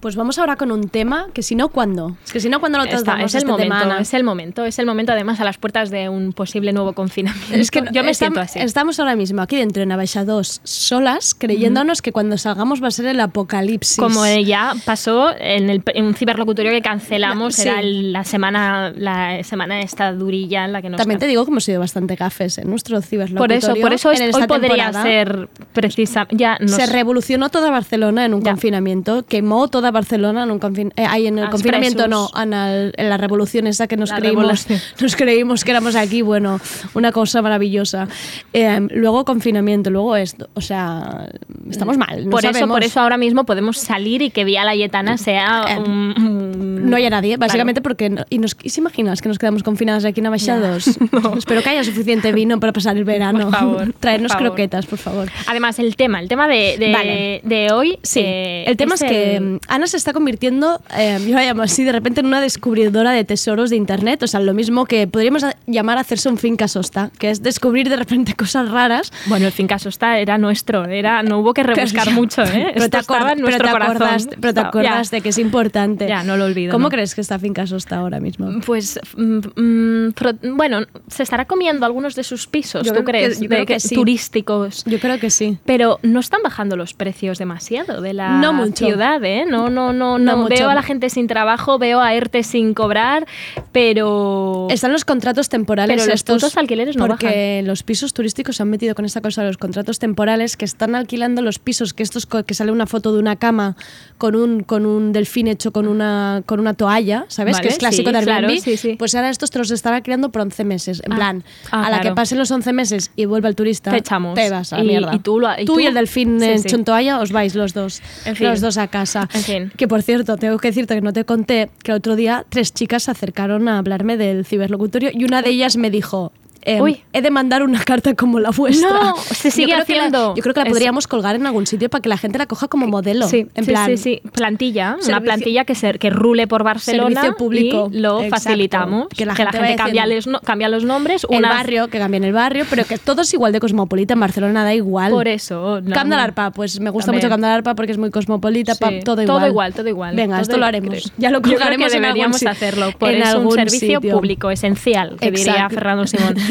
Pues vamos ahora con un tema que si no, ¿cuándo? Es que si no, ¿cuándo lo tratamos es el este momento, tema, es el momento, es el momento además a las puertas de un posible nuevo confinamiento. Es que yo me siento así. Estamos ahora mismo aquí dentro en Abaixa 2 solas, creyéndonos que cuando salgamos va a ser el apocalipsis. Como ya pasó en, el, en un ciberlocutorio que cancelamos, Sí. era la semana la semana esta durilla en la que nos También te digo que hemos sido bastante gafes en nuestro Por ciberlocutorio. eso, por eso es- en hoy podría ser precisa. Ya nos- Se revolucionó toda Barcelona en un Ya. confinamiento, quemó toda Barcelona en un confinamiento. en el Els confinamiento presos. no, en, el- en la revolución esa que nos La creímos, nos creímos que éramos aquí, bueno, una cosa maravillosa. Eh, luego confinamiento, luego esto, o sea, estamos mal. No por eso, sabemos. por eso ahora mismo podemos salir y que Vía Layetana sea Eh, un, un- No hay a nadie, Claro. básicamente porque... no- ¿Y, nos, ¿y se imaginas que nos quedamos confinadas aquí en Abaixados? Espero que haya suficiente vino para pasar el verano. Por favor, Traernos por favor. croquetas, por favor. Además, el tema, el tema de, de, Vale. de hoy. Sí, eh, el tema es, que el- se está convirtiendo, eh, yo la llamo así, de repente en una descubridora de tesoros de Internet. O sea, lo mismo que podríamos a- llamar hacerse un finca sosta, que es descubrir de repente cosas raras. Bueno, el finca Sosta era nuestro, era, no hubo que rebuscar mucho, ¿eh? Pero Esto te, estaba pero te corazón. acordaste, pero te de que es importante. Ya, no lo olvido, ¿Cómo no. crees que está finca sosta ahora mismo? Pues, mm, mm, pro- bueno, se estará comiendo algunos de sus pisos, Yo ¿tú que- crees? yo creo De que sí. Turísticos. Yo creo que sí. Pero no están bajando los precios demasiado de la No mucho. ciudad, ¿eh? No, no, no, No no. Veo a la gente sin trabajo, veo a ERTE sin cobrar, pero... Están los contratos temporales. Pero los putos alquileres no Porque los pisos turísticos se han metido con esta cosa de los contratos temporales que están alquilando los pisos, que estos que sale una foto de una cama con un, con un delfín hecho con una, con una toalla, ¿sabes? Vale, que es clásico sí, de Airbnb. claro, sí, sí. Pues ahora estos te los están creando por 11 meses. En Ah, plan, ah, a la que pasen los 11 meses y vuelva el turista, Te echamos. te vas a la Y- mierda. y tú lo- y tú y tú- el delfín Sí, en sí. Chontoalla os vais los dos. En fin. Los dos a casa. En fin. Que por cierto, tengo que decirte que no te conté que el otro día tres chicas se acercaron a hablarme del ciberlocutorio y una de ellas me dijo. Em, Uy. he de mandar una carta como la vuestra. No, se sigue que la- haciendo. yo creo que la Es- podríamos colgar en algún sitio para que la gente la coja como modelo. Sí, en sí, plan, sí, sí. Plantilla, una plantilla que, se, que rule por Barcelona Servicio público. y lo Exacto. facilitamos. Que la gente vaya cambia, les- cambia los nombres. el una- barrio, que cambien el barrio, pero que todo es igual de cosmopolita. En Barcelona da igual. Por eso. no, Camp de no. Arpa, pues me gusta También. mucho Camp de Arpa porque es muy cosmopolita, pa- todo igual. Todo igual, todo igual. Venga, Todo- esto lo haremos. creo. Ya lo Yo creo colgaremos que en algún deberíamos hacerlo, por en es un algún servicio sitio. público esencial, que diría. Fernando Simón.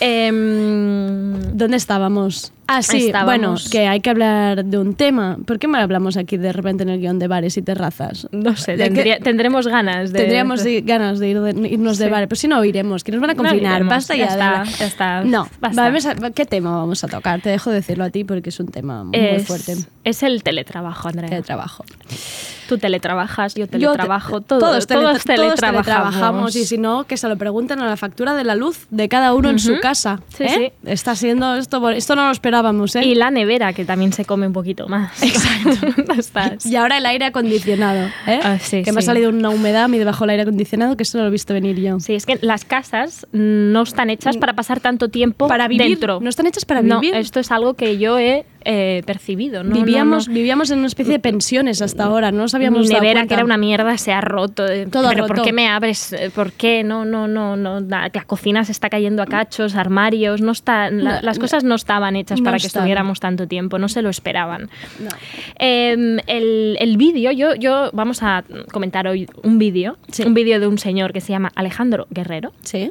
Em, ¿Dónde estábamos? Ah, sí, Estábamos- bueno, que hay que hablar de un tema. ¿Por qué me hablamos aquí de repente en el guion de bares y terrazas? no sé, ¿De qué- tendría- tendremos ganas de... Tendríamos de- ganas de, ir de- irnos de bares, pero si no iremos, que nos van a No confinar. iremos, basta ya ya. está, ya está, No, basta. vamos a- ¿qué tema vamos a tocar? Te dejo decirlo a ti porque es un tema muy es, fuerte es el teletrabajo, Andrea. de trabajo. Tú teletrabajas, yo Yo te- teletrabajo, todo- todos, tele- todos, teletrabajamos. teletrabajamos y si no, que se lo pregunten a la factura de la luz de cada uno en su Ujú. Casa. Sí, ¿eh? Está siendo esto, esto no lo esperábamos, ¿eh? Y la nevera, que también se come un poquito más. Exacto. Estás. Y ahora el aire acondicionado, ¿eh? Ah, sí, que me ha sí. salido una humedad a mí debajo del aire acondicionado que eso no lo he visto venir yo. Sí, es que las casas no están hechas para pasar tanto tiempo Mm. Para vivir, dentro. no están hechas para No, vivir. esto es algo que yo he eh, percibido. No, vivíamos, no, no. vivíamos en una especie de pensiones hasta ahora, no nos Mi nevera, que era una mierda, se ha roto. eh, Todo Pero roto. ¿por qué me abres? ¿Por qué? No, no, no, no. La, la cocina se está cayendo a cachos, armarios, no está, la- las cosas no estaban hechas No para que están. estuviéramos tanto tiempo, no se lo esperaban. No. Eh, el el vídeo, yo, yo vamos a comentar hoy un vídeo, Sí. un vídeo de un señor que se llama Alejandro Guerrero Sí.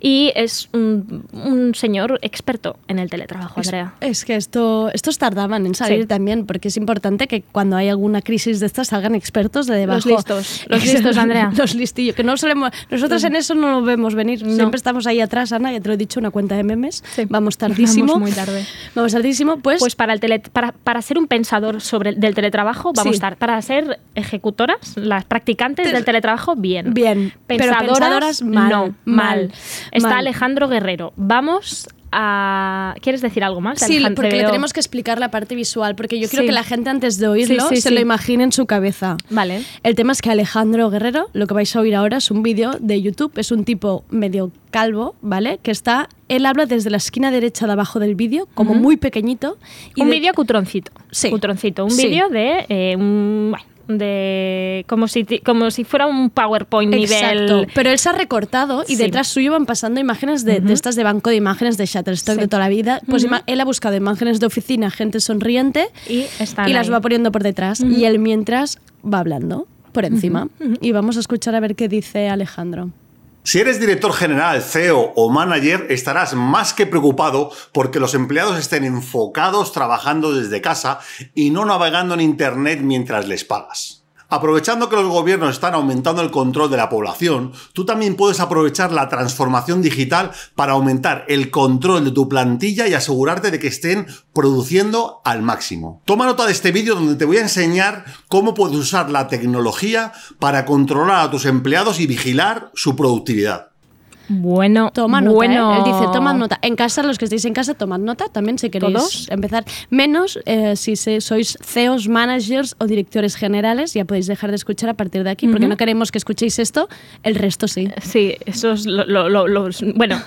Y es un, un señor experto en el teletrabajo, Andrea. Es que esto, estos tardaban en salir Sí. también, porque es importante que cuando hay alguna crisis de estas salgan expertos de debajo. Los listos, los listos, Andrea. los listillos, que no solemos, nosotros en eso no lo vemos venir, No. siempre estamos ahí atrás, Ana, ya te lo he dicho, una cuenta de memes, Sí. vamos tardísimo. Vamos muy tarde. Vamos tardísimo, pues, Pues para, el tele- para, para ser un pensador sobre el- del teletrabajo, vamos Sí. a estar. Para ser ejecutoras, las practicantes Te- del teletrabajo, bien. Bien, pero Pensadoras, pensadoras, mal, no, mal, mal. Está. Alejandro Guerrero. Vamos a... ¿Quieres decir algo más? Sí, Alejandro? porque le tenemos que explicar la parte visual, porque yo quiero Sí. que la gente antes de oírlo Sí, sí, se lo imagine en su cabeza. Vale. El tema es que Alejandro Guerrero, lo que vais a oír ahora es un vídeo de YouTube, es un tipo medio calvo, ¿vale? Que está, él habla desde la esquina derecha de abajo del vídeo, como muy pequeñito. y un de- vídeo cutroncito. Sí. Cutroncito. Un vídeo de... eh, un, bueno, de como si como si fuera un PowerPoint Exacto, nivel pero él se ha recortado y Sí. detrás suyo van pasando imágenes de, de estas de banco de imágenes de Shutterstock Sí. de toda la vida. Pues él ha buscado imágenes de oficina, gente sonriente y y las va poniendo por detrás. Y él mientras va hablando por encima. Y vamos a escuchar a ver qué dice Alejandro. Si eres director general, CEO o manager, estarás más que preocupado porque los empleados estén enfocados trabajando desde casa y no navegando en Internet mientras les pagas. Aprovechando que los gobiernos están aumentando el control de la población, tú también puedes aprovechar la transformación digital para aumentar el control de tu plantilla y asegurarte de que estén produciendo al máximo. Toma nota de este vídeo donde te voy a enseñar cómo puedes usar la tecnología para controlar a tus empleados y vigilar su productividad. Bueno, Toma nota, bueno. ¿eh? Él dice, tomad nota. En casa, los que estéis en casa, tomad nota también si queréis ¿Todos? empezar. Menos eh, si se- sois CEOs, managers o directores generales, ya podéis dejar de escuchar a partir de aquí, porque no queremos que escuchéis esto, el resto sí. Sí, eso es lo, lo- lo- los- bueno,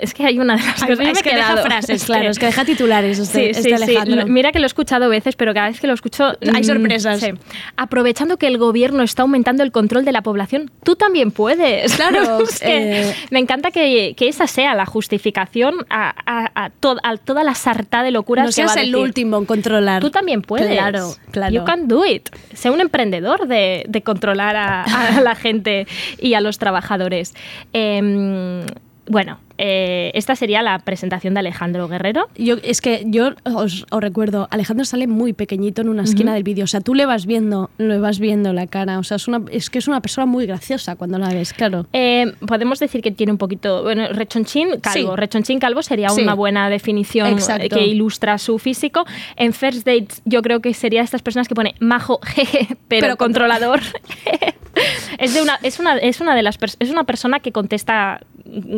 es que hay una de las Ay, cosas es que deja frases, claro, es que deja titulares este- sí, este sí, sí. Alejandro. Mira que lo he escuchado veces, pero cada vez que lo escucho Hay mm, sorpresas. sí. Aprovechando que el gobierno está aumentando el control de la población, tú también puedes. Claro, Es que eh, me encanta que, que esa sea la justificación a, a- a to- a toda la sarta de locuras no que seas va a el último en controlar. Tú también puedes. Claro, claro. You can do it. Sé un emprendedor de, de controlar a, a la gente y a los trabajadores. Em, bueno, eh, esta sería la presentación de Alejandro Guerrero. Yo, es que yo os, os recuerdo, Alejandro sale muy pequeñito en una esquina del vídeo. O sea, tú le vas viendo, le vas viendo la cara. O sea, es, una, es que es una persona muy graciosa cuando la ves, claro. Eh, podemos decir que tiene un poquito, bueno, rechonchín calvo. Sí. Rechonchín calvo sería Sí. una buena definición Exacto. eh, que ilustra su físico. En First Dates yo creo que sería estas personas que pone majo, jeje, pero, Pero controlador. Es, de una, es, una, es una de las es una persona que contesta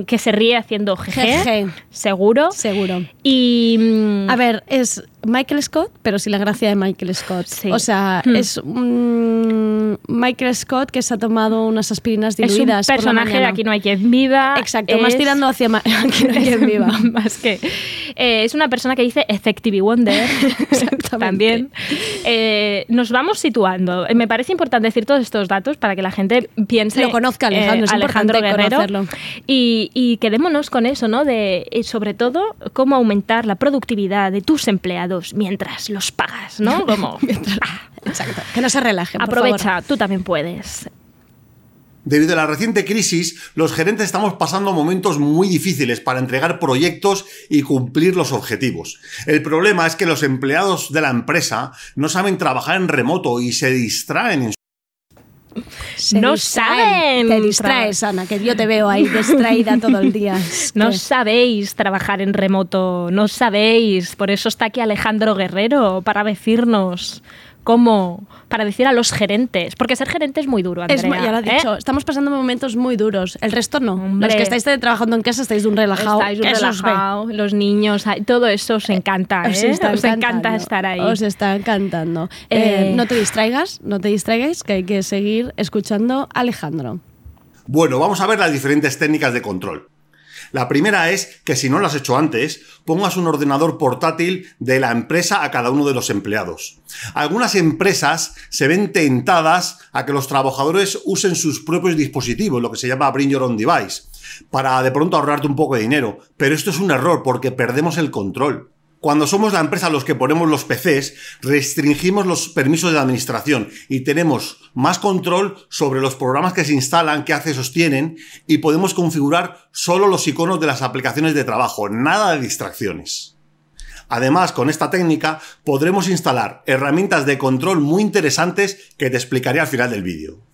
que se ríe haciendo jeje, Jeje. seguro. Seguro. Y mm, A ver, es Michael Scott, pero sin la gracia de Michael Scott. Sí. O sea, Hmm. es un Michael Scott que se ha tomado unas aspirinas es un diluidas. por la personaje de. Aquí no hay quien viva. Exacto, más Es- tirando hacia Ma- Aquí no hay quien viva. más que eh, es una persona que dice Effective Wonder Exactamente. también Eh, nos vamos situando Eh, me parece importante decir todos estos datos para que la gente piense Lo conozca, Alejandro, es Guerrero conocerlo. y, y quedémonos con eso no de sobre todo cómo aumentar la productividad de tus empleados mientras los pagas no como ah, Exacto. Que no se relajen. por aprovecha favor. tú también puedes Debido a la reciente crisis, los gerentes estamos pasando momentos muy difíciles para entregar proyectos y cumplir los objetivos. El problema es que los empleados de la empresa no saben trabajar en remoto y se distraen en Se No distraen. saben. Te distraes, Ana, que yo te veo ahí distraída todo el día. Es No sabéis trabajar en remoto, no sabéis. Por eso está aquí Alejandro Guerrero, para decirnos cómo, para decir a los gerentes. Porque ser gerente es muy duro, Andrea. Es, ya lo has ¿eh? dicho, estamos pasando momentos muy duros. El resto no. Hombre. Los que estáis trabajando en casa estáis de un relajado. Estáis un relajado, los niños, todo eso os encanta, Os ¿eh? está Os encanta encantando. estar ahí. Os está encantando. Eh, Eh. no te distraigas, no te distraigáis, que hay que seguir escuchando a Alejandro. Bueno, vamos a ver las diferentes técnicas de control. La primera es que si no lo has hecho antes, pongas un ordenador portátil de la empresa a cada uno de los empleados. Algunas empresas se ven tentadas a que los trabajadores usen sus propios dispositivos, lo que se llama Bring Your Own Device, para de pronto ahorrarte un poco de dinero. Pero esto es un error porque perdemos el control. Cuando somos la empresa los que ponemos los PCs, restringimos los permisos de administración y tenemos más control sobre los programas que se instalan, qué accesos tienen y podemos configurar solo los iconos de las aplicaciones de trabajo, nada de distracciones. Además, con esta técnica podremos instalar herramientas de control muy interesantes que te explicaré al final del vídeo.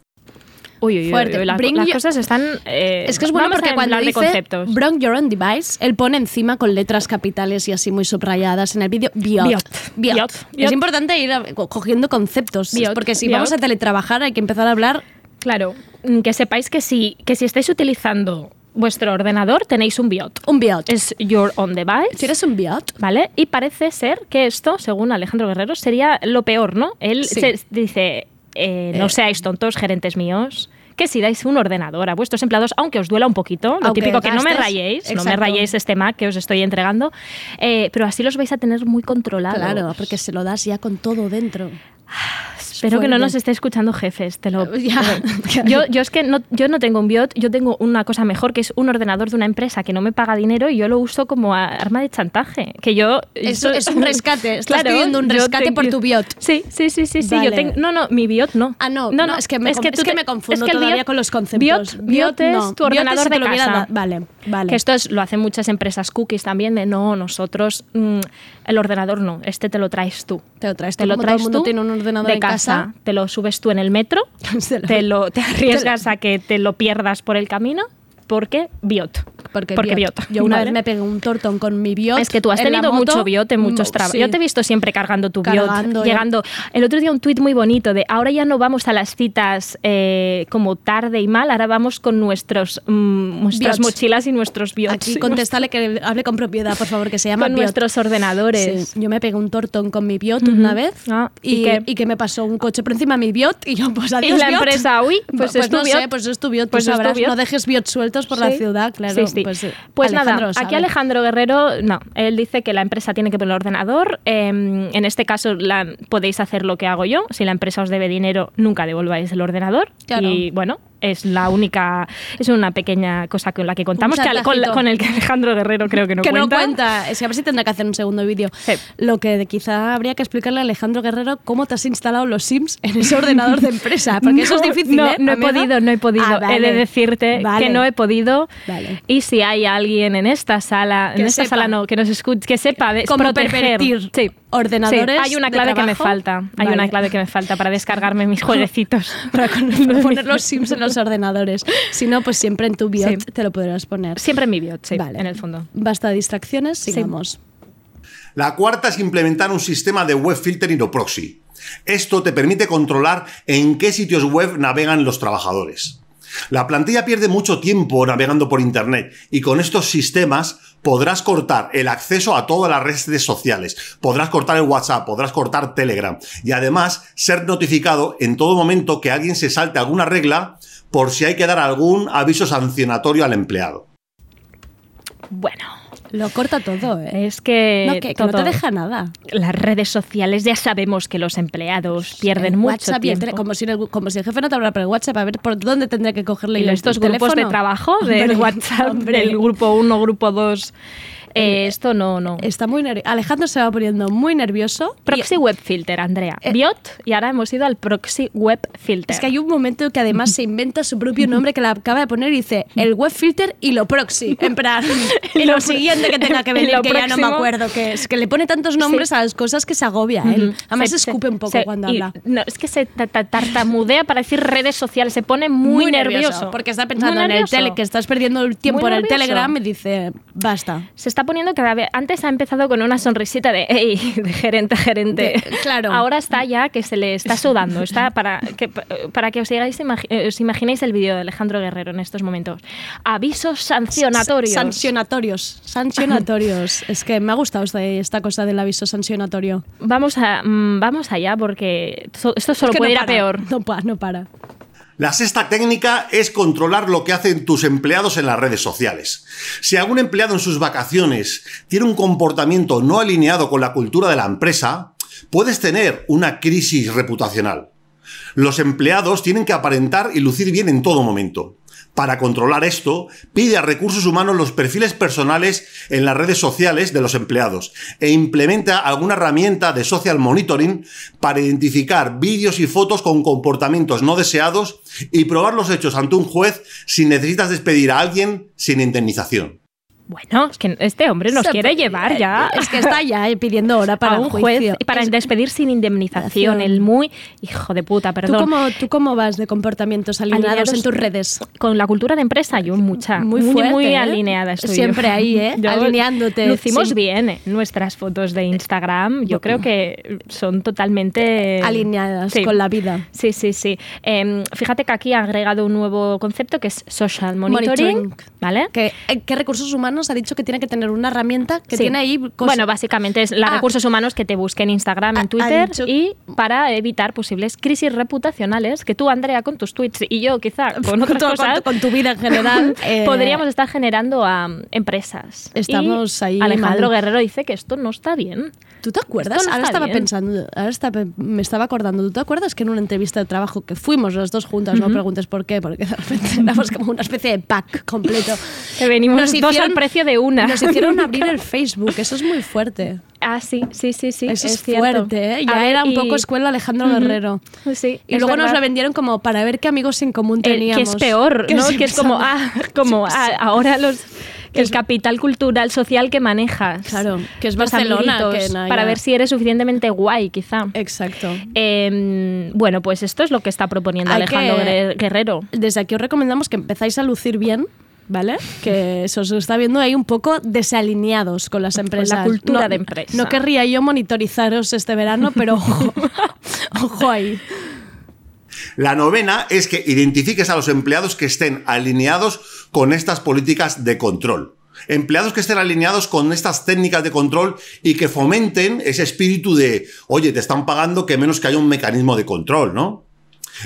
Uy, uy, Fuerte. uy, la- las cosas están... eh, Es que es bueno porque cuando de dice conceptos. Bring Your Own Device, él pone encima con letras capitales y así muy subrayadas en el vídeo BIOT. Biot. Biot. Biot. Es importante ir cogiendo conceptos, Biot. porque si vamos a teletrabajar hay que empezar a hablar Claro, mm, que sepáis que si, que si estáis utilizando vuestro ordenador tenéis un BIOT. un BIOT. Es your own device. Si eres un BIOT, ¿Vale? Y parece ser que esto, según Alejandro Guerrero, sería lo peor, ¿no? Él Sí. se dice, eh, no Eh. seáis tontos, gerentes míos, que si dais un ordenador a vuestros empleados, aunque os duela un poquito, lo Aunque típico que no me rayéis, no me rayéis este Mac que os estoy entregando, eh, pero así los vais a tener muy controlados. claro, porque se lo das ya con todo dentro. Espero que no nos esté escuchando jefes, te lo Ya. yo, yo es que no, yo no tengo un BIOT, yo tengo una cosa mejor que es un ordenador de una empresa que no me paga dinero y yo lo uso como arma de chantaje. Que yo Eso es un rescate, estás pidiendo un rescate por tu BIOT. Sí, sí, sí, sí, sí. Yo tengo, no, no, mi BIOT no. Ah, no, no, es que me es tú que te- me confundo es que el todavía BIOT con los conceptos. BIOT, BIOT es no, tu ordenador te de casa. Vale, vale. Que esto es, lo hacen muchas empresas cookies también, de no, nosotros, mm, el ordenador no, este te lo traes tú. Te lo traes tú, te lo como todo traes el mundo tú tiene un ordenador de casa, casa. te lo subes tú en el metro, te, lo, te arriesgas a que te lo pierdas por el camino, porque biot. Porque, porque BIOT. biot. Yo una ¿vale? vez me pegué un tortón con mi BIOT. Es que tú has en la tenido moto. mucho biot en muchos Mm, trabajos. sí. Yo te he visto siempre cargando tu Cargando, biot, ya. llegando. El otro día un tuit muy bonito de ahora ya no vamos a las citas eh, como tarde y mal, ahora vamos con nuestros mm, nuestras Biots. mochilas y nuestros biots. Aquí y contéstale que hable con propiedad, por favor, que se llama con BIOT. nuestros ordenadores. Sí, yo me pegué un tortón con mi BIOT una vez Ah, ¿y y, y que me pasó un coche por encima de mi BIOT y yo pues Y adiós la BIOT. empresa, uy, pues es tu no BIOT. sé, pues es tu BIOT, Pues tú sabrás, BIOT. no dejes BIOT por la ciudad, claro. Sí, sí. Pues, eh, Pues nada, aquí. Alejandro Guerrero, no, él dice que la empresa tiene que poner el ordenador. eh, en este caso la- podéis hacer lo que hago yo. Si la empresa os debe dinero, nunca devolváis el ordenador. Claro. Y bueno, es la única, es una pequeña cosa con la que contamos, que al- con, con el que Alejandro Guerrero creo que no que cuenta. no cuenta. Es que a ver si tendrá que hacer un segundo vídeo. Sí. Lo que quizá habría que explicarle a Alejandro Guerrero cómo te has instalado los Sims en ese ordenador de empresa. Porque eso es difícil, No, ¿eh, no he podido, no he podido. Ah, He de decirte Vale. que no he podido. Vale. Y si hay alguien en esta sala, Que en esta sepa. sala no, que nos escuche, que sepa de Cómo proteger. pervertir Sí. Ordenadores Sí, hay una de clave que me falta. Hay Vale. una clave que me falta para descargarme mis jueguecitos. Para poner los Sims en los ordenadores. Si no, pues siempre en tu BIOT Sí. te lo podrás poner. Siempre en mi biot, sí, Vale. en el fondo. Basta de distracciones, sigamos. La cuarta es implementar un sistema de web filtering o proxy. Esto te permite controlar en qué sitios web navegan los trabajadores. La plantilla pierde mucho tiempo navegando por Internet y con estos sistemas podrás cortar el acceso a todas las redes sociales, podrás cortar el WhatsApp, podrás cortar Telegram y además ser notificado en todo momento que alguien se salte alguna regla por si hay que dar algún aviso sancionatorio al empleado. Bueno, Lo corta todo, ¿eh? es que, no, que, que no te deja nada. las redes sociales ya sabemos que los empleados pierden El mucho WhatsApp el tiempo. tele- como, si el, como si el jefe no te hablara por el WhatsApp, a ver por dónde tendría que cogerle y el estos el grupos de trabajo del Hombre, WhatsApp, hombre. del grupo 1, grupo 2, eh, esto no, no. Está muy nervioso. Alejandro se va poniendo muy nervioso. y- Proxy Web Filter, Andrea. Eh, Biot y ahora hemos ido al Proxy Web Filter. Es que hay un momento que además se inventa su propio nombre que la acaba de poner y dice el web filter y lo proxy. En plan, y lo, siguiente que tenga que venir, que ya no me acuerdo qué es. Que le pone tantos nombres Sí. a las cosas que se agobia él. Además Se- escupe un poco se- cuando habla. No, es que se ta- ta- tartamudea para decir redes sociales, se pone muy, nervioso. Porque está pensando en el tele, que estás perdiendo el tiempo Muy en el nervioso. Telegram y dice, basta. Se está poniendo cada vez. Antes ha empezado con una sonrisita de ¡Ey! de gerente a gerente. De- claro. Ahora está ya que se le está sudando. Está para que, para que os, llegáis, imagi- os imaginéis el vídeo de Alejandro Guerrero en estos momentos. Avisos sancionatorios. Sancionatorios. Sancionatorios. es que me ha gustado esta, cosa del aviso sancionatorio. Vamos, a, mm, vamos allá porque esto solo Es que puede no ir a peor. No, pa- no para. La sexta técnica es controlar lo que hacen tus empleados en las redes sociales. Si algún empleado en sus vacaciones tiene un comportamiento no alineado con la cultura de la empresa, puedes tener una crisis reputacional. Los empleados tienen que aparentar y lucir bien en todo momento. Para controlar esto, pide a recursos humanos los perfiles personales en las redes sociales de los empleados e implementa alguna herramienta de social monitoring para identificar vídeos y fotos con comportamientos no deseados y probar los hechos ante un juez si necesitas despedir a alguien sin indemnización. Bueno, es que este hombre nos Se- quiere llevar ya. Es que está ya pidiendo hora para a un juicio. juez y para Es- despedir sin indemnización. El muy hijo de puta, ¿Tú perdón. cómo, ¿Tú cómo vas de comportamientos alineados, Alineados en tus redes? Con la cultura de empresa, yo mucha. Muy fuerte, muy ¿eh? alineada estoy. Siempre yo. ahí, ¿eh? Yo- Alineándote. Lucimos Sí. bien ¿eh? nuestras fotos de Instagram. Yo creo que son totalmente. Alineadas Sí. con la vida. Sí, sí, sí. Em, fíjate que aquí ha agregado un nuevo concepto que es social monitoring. Monitoring. ¿Vale? ¿Qué, eh, qué recursos humanos ha dicho que tiene que tener una herramienta que Sí. tiene ahí cosas? Bueno, básicamente es los Ah. recursos humanos que te busquen en Instagram, en Twitter dicho- y para evitar posibles crisis reputacionales que tú, Andrea, con tus tweets y yo quizá con otras con cosas tu- con tu vida en general, eh, podríamos estar generando a empresas. Estamos Y ahí Alejandro mal. Guerrero dice que esto no está bien. ¿Tú te acuerdas? No ahora estaba bien. pensando, ahora me estaba acordando. ¿Tú te acuerdas que en una entrevista de trabajo que fuimos las dos juntas, no preguntes por qué, porque de repente éramos como una especie de pack completo. Que venimos Nos dos hicieron- al precio de una. Nos hicieron abrir el Facebook, eso es muy fuerte. Ah, sí, sí, sí, sí. Eso es, cierto. fuerte, ¿eh? Ya ver, era un y- poco escuela Alejandro Ujú. Guerrero. Sí, Y es luego nos verdad. lo vendieron como para ver qué amigos en común teníamos. que es peor, ¿no? Que es como, ah, como ah, ahora los el capital cultural social que manejas. Claro, que es Barcelona, que no, para ver si eres suficientemente guay, quizá. Exacto. Eh, bueno, pues esto es lo que está proponiendo Hay Alejandro que- Guerre- Guerrero. Desde aquí os recomendamos que empezáis a lucir bien. ¿Vale? Que se os está viendo ahí un poco desalineados con las empresas. cultura No- de empresa. No querría yo monitorizaros este verano, pero ojo, ojo ahí. La novena es que identifiques a los empleados que estén alineados con estas políticas de control. Empleados que estén alineados con estas técnicas de control y que fomenten ese espíritu de, oye, te están pagando que menos que haya un mecanismo de control, ¿no?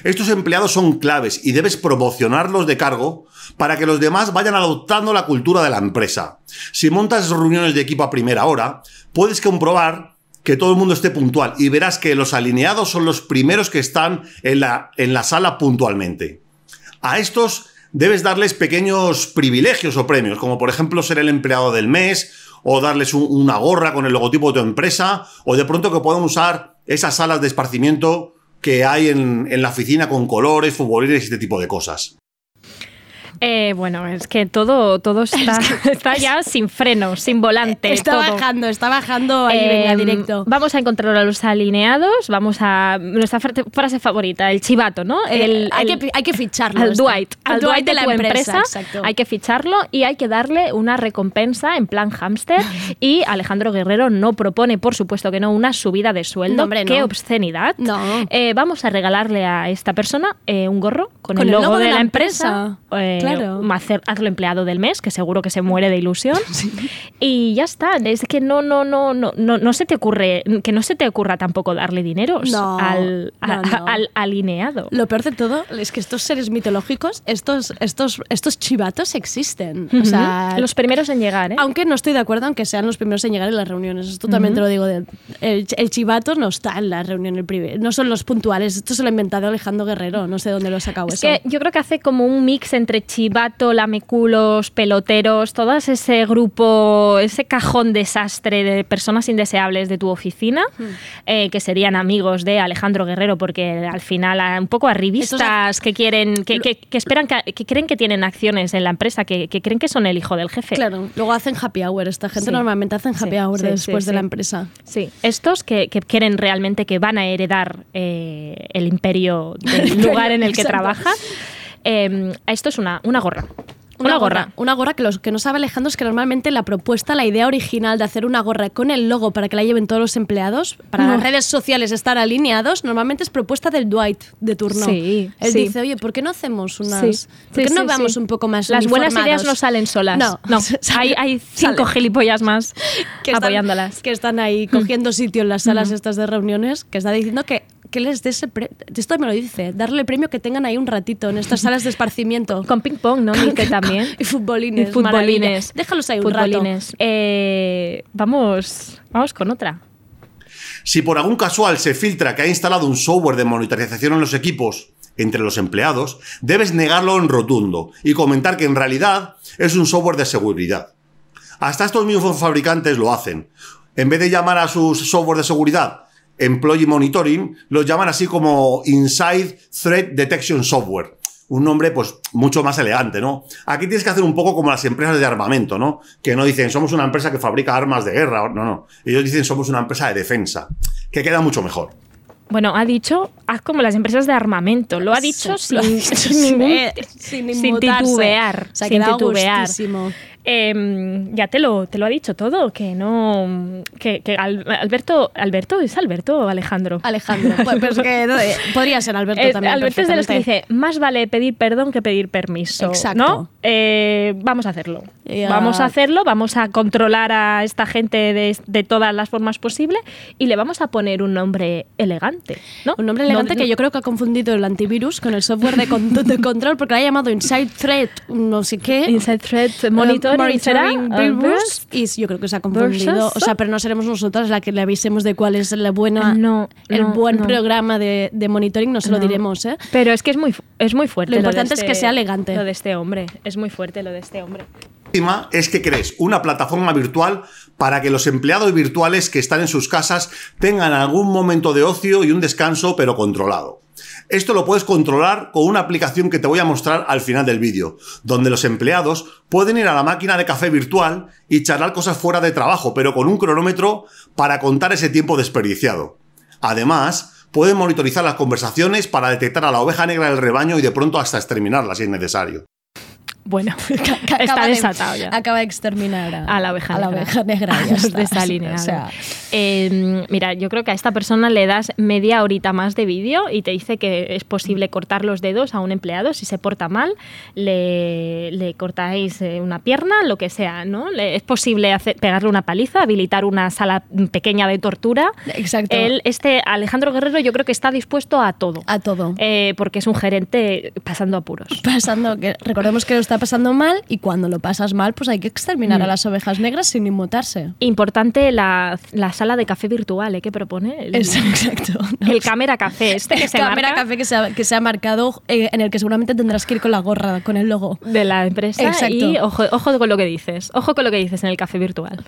Estos empleados son claves y debes promocionarlos de cargo para que los demás vayan adoptando la cultura de la empresa. Si montas reuniones de equipo a primera hora, puedes comprobar que todo el mundo esté puntual y verás que los alineados son los primeros que están en la, en la sala puntualmente. A estos debes darles pequeños privilegios o premios, como por ejemplo ser el empleado del mes, o darles un- una gorra con el logotipo de tu empresa, o de pronto que puedan usar esas salas de esparcimiento que hay en, en la oficina con colores, futbolistas y este tipo de cosas. Eh, bueno, es que todo, todo está, está ya sin freno, sin volante. Está todo. bajando, está bajando ahí, Eh, venga, directo. Vamos a encontrar a los alineados. Vamos a. Nuestra frase- favorita, el chivato, ¿no? Eh, El, hay, el- que, hay que ficharlo. al. Dwight, al Dwight de, la tu empresa. empresa, hay que ficharlo y hay que darle una recompensa en plan hámster. Y Alejandro Guerrero no propone, por supuesto que no, una subida de sueldo. No, hombre, ¡Qué no. obscenidad! No. Eh, vamos a regalarle a esta persona eh, un gorro con, Con el el logo, de, de la la empresa. Eh, Claro. Hacer- hazlo empleado del mes, que seguro que se muere de ilusión. Y ya está. Es que no, no, no, no, no, no se te ocurre, que no se te ocurra tampoco darle dineros No, al, a- no, no. al alineado. Lo peor de todo es que estos seres mitológicos, estos, estos, estos chivatos existen. O Ujú. sea, los primeros en llegar, ¿eh? Aunque no estoy de acuerdo aunque sean los primeros en llegar en las reuniones. Esto también te lo digo. de- el, el chivato no está en la reunión, el prive- no son los puntuales. Esto se lo ha inventado Alejandro Guerrero. No sé dónde lo ha sacado Es eso. que yo creo que hace como un mix entre chivato, lameculos, peloteros, todo ese grupo, ese cajón desastre de personas indeseables de tu oficina, Hmm. eh, que serían amigos de Alejandro Guerrero, porque al final un poco arribistas que quieren, que, que- que esperan, que, que creen que tienen acciones en la empresa, que, creen que son el hijo del jefe. Claro, luego hacen happy hour. Esta gente Sí. normalmente hacen happy Sí, hour sí, después de la empresa. Sí, estos que, que creen realmente que van a heredar eh, el imperio del lugar en el que trabajan, eh, esto es una, una gorra. Una, gorra. Una gorra que los que no sabe Alejandro es que normalmente la propuesta, la idea original de hacer una gorra con el logo para que la lleven todos los empleados, para No. las redes sociales estar alineados, normalmente es propuesta del Dwight de turno. Sí, Él sí. dice, oye, ¿por qué no hacemos unas... Sí, ¿Por qué no vamos un poco más Las buenas ideas no salen solas. No, No, hay, hay cinco sale. gilipollas más que están, apoyándolas. que están ahí cogiendo sitio en las salas estas de reuniones, que está diciendo que, que les dé ese premio. Esto me lo dice, darle el premio que tengan ahí un ratito en estas salas de esparcimiento. Con ping pong, ¿no? Dice también. y futbolines. Y futbolines. Déjalos ahí un rato. Futbolines. Eh, vamos, vamos con otra. Si por algún casual se filtra que ha instalado un software de monitorización en los equipos entre los empleados, debes negarlo en rotundo y comentar que en realidad es un software de seguridad. Hasta estos mismos fabricantes lo hacen. En vez de llamar a sus software de seguridad Employee Monitoring, los llaman así como Inside Threat Detection Software. Un nombre, pues, mucho más elegante, ¿no? Aquí tienes que hacer un poco como las empresas de armamento, ¿no? Que no dicen, somos una empresa que fabrica armas de guerra. No, no. Ellos dicen, somos una empresa de defensa. Que queda mucho mejor. Bueno, ha dicho, haz como las empresas de armamento. Lo ha dicho Sí, sin, ningún- titubear. Se ha sin quedado titubear. gustísimo. Eh, ya te lo, te lo ha dicho todo, que no. Que, que Al- Alberto. Alberto es Alberto Alejandro. Alejandro. Pues, pues que, no, eh, podría ser Alberto Es- también. Alberto es de los que dice, más vale pedir perdón que pedir permiso. Exacto. ¿no? Eh, vamos a hacerlo. Ya. Vamos a hacerlo, vamos a controlar a esta gente de, de todas las formas posibles y le vamos a poner un nombre elegante. ¿no? Un nombre elegante No- que yo creo que ha confundido el antivirus con el software de, con- de control porque lo ha llamado Inside Threat, no sé qué. Inside Threat ¿será? Monitoring Uh, y yo creo que se ha confundido. O sea, pero no seremos nosotras la que le avisemos de cuál es la buena, No, el no, buen no. programa de, de monitoring, no se lo No. diremos, ¿eh? Pero es que es muy, es muy fuerte. Lo importante es que este- sea elegante. Lo de este hombre. Es muy fuerte lo de este hombre. última es que crees una plataforma virtual para que los empleados virtuales que están en sus casas tengan algún momento de ocio y un descanso, pero controlado. Esto lo puedes controlar con una aplicación que te voy a mostrar al final del vídeo, donde los empleados pueden ir a la máquina de café virtual y charlar cosas fuera de trabajo, pero con un cronómetro para contar ese tiempo desperdiciado. Además, pueden monitorizar las conversaciones para detectar a la oveja negra del rebaño y de pronto hasta exterminarla si es necesario. Bueno, Que está desatado ya. Acaba de exterminar a, A la oveja a la oveja negra. Ya está. O sea, Eh, mira, yo creo que a esta persona le das media horita más de vídeo y te dice que es posible cortar los dedos a un empleado si se porta mal, le, le cortáis eh, una pierna, lo que sea, ¿no? Le- es posible hacer- pegarle una paliza, habilitar una sala pequeña de tortura. Exacto. Él, este Alejandro Guerrero, yo creo que está dispuesto a todo. a todo. Eh, porque es un gerente pasando apuros. pasando que recordemos que lo está pasando mal y cuando lo pasas mal pues hay que exterminar Mm. a las ovejas negras sin inmutarse Importante la, la sala de café virtual, ¿eh? que propone. El, exacto ¿no? el cámara café, este que se cámara marca café que se ha, que se ha marcado eh, en el que seguramente tendrás que ir con la gorra con el logo de la empresa. Exacto. Y ojo, ojo con lo que dices. Ojo con lo que dices en el café virtual.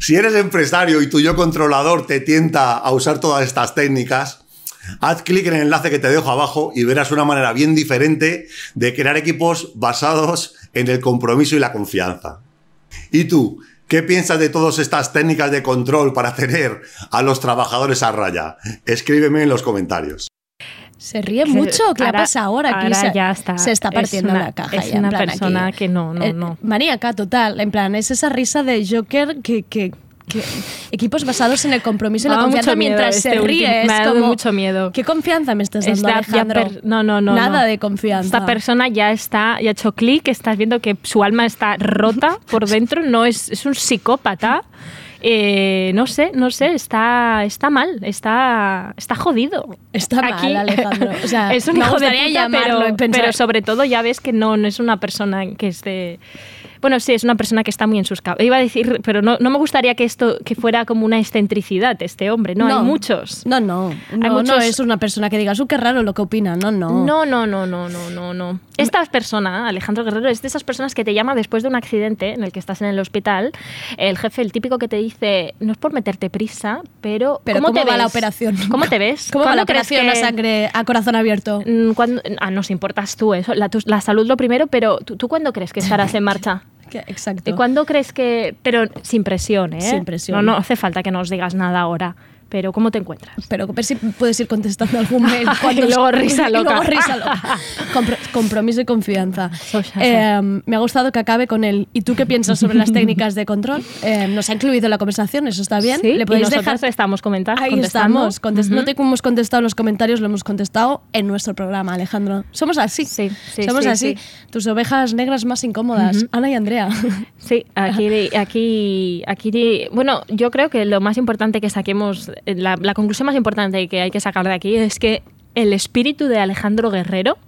Si eres empresario y tu yo controlador te tienta a usar todas estas técnicas, Haz clic en el enlace que te dejo abajo y verás una manera bien diferente de crear equipos basados en el compromiso y la confianza. ¿Y tú? ¿Qué piensas de todas estas técnicas de control para tener a los trabajadores a raya? Escríbeme en los comentarios. Se ríe Que mucho. ¿Qué ahora- pasa ahora? Aquí ahora se, ya está. se está Es partiendo una- la caja. es ya, en una plan, persona aquí. que no, no, Eh, no. Maníaca, total. En plan, es esa risa de Joker que... que- equipos basados en el compromiso y la confianza mientras este se ríe. me ha dado como, mucho miedo. ¿Qué confianza me estás dando, Está Alejandro? per- no, no, no. Nada no. de confianza. Esta persona ya está, ya ha hecho clic, estás viendo que su alma está rota por dentro, no es, es un psicópata. Eh, no sé, no sé, está, está mal, está, está jodido. Está mal, Alejandro. O sea, es un hijo de puta, pero, pero sobre todo ya ves que no, no es una persona que esté... Bueno, sí, es una persona que está muy en sus cabezas. Iba a decir, pero no, no me gustaría que esto que fuera como una excentricidad este hombre. No, hay muchos. No, no. No, no muchos- es una persona que digas, uh, qué raro lo que opina. No, no. No, no, no, no, no, no, no. Esta persona, Alejandro Guerrero, es de esas personas que te llama después de un accidente en el que estás en el hospital. El jefe, el típico que te dice, no es por meterte prisa, pero, Pero ¿cómo, ¿cómo, te va la ves? operación? ¿Cómo te ves? ¿Cómo va ¿Cuándo la operación a que- sangre, a corazón abierto? Mm, cuándo- ah, nos importas tú, eso, la, tu- la salud lo primero, pero ¿tú, tú cuándo crees que estarás en marcha? Exacto. ¿Y cuándo crees que...? Pero sin presión, ¿eh? Sin presión. No, no hace falta que nos digas nada ahora. Pero ¿cómo te encuentras? Pero ver si puedes ir contestando algún mail. Y luego risa y loca. luego risa loca. Compro- compromiso y confianza. Eh, me ha gustado que acabe con el ¿y tú qué piensas sobre las técnicas de control? Eh, nos ha incluido en la conversación, eso está bien. Sí, Le y podéis nosotros dejar... estamos comentando. Ahí contestando. estamos. Contest-. No te hemos contestado en los comentarios, lo hemos contestado en nuestro programa, Alejandro. Somos así. Sí, sí, Somos sí, así. sí. Tus ovejas negras más incómodas, Ana y Andrea. Sí, aquí, aquí, aquí, bueno, yo creo que lo más importante que saquemos, la, conclusión más importante que hay que sacar de aquí es que el espíritu de Alejandro Guerrero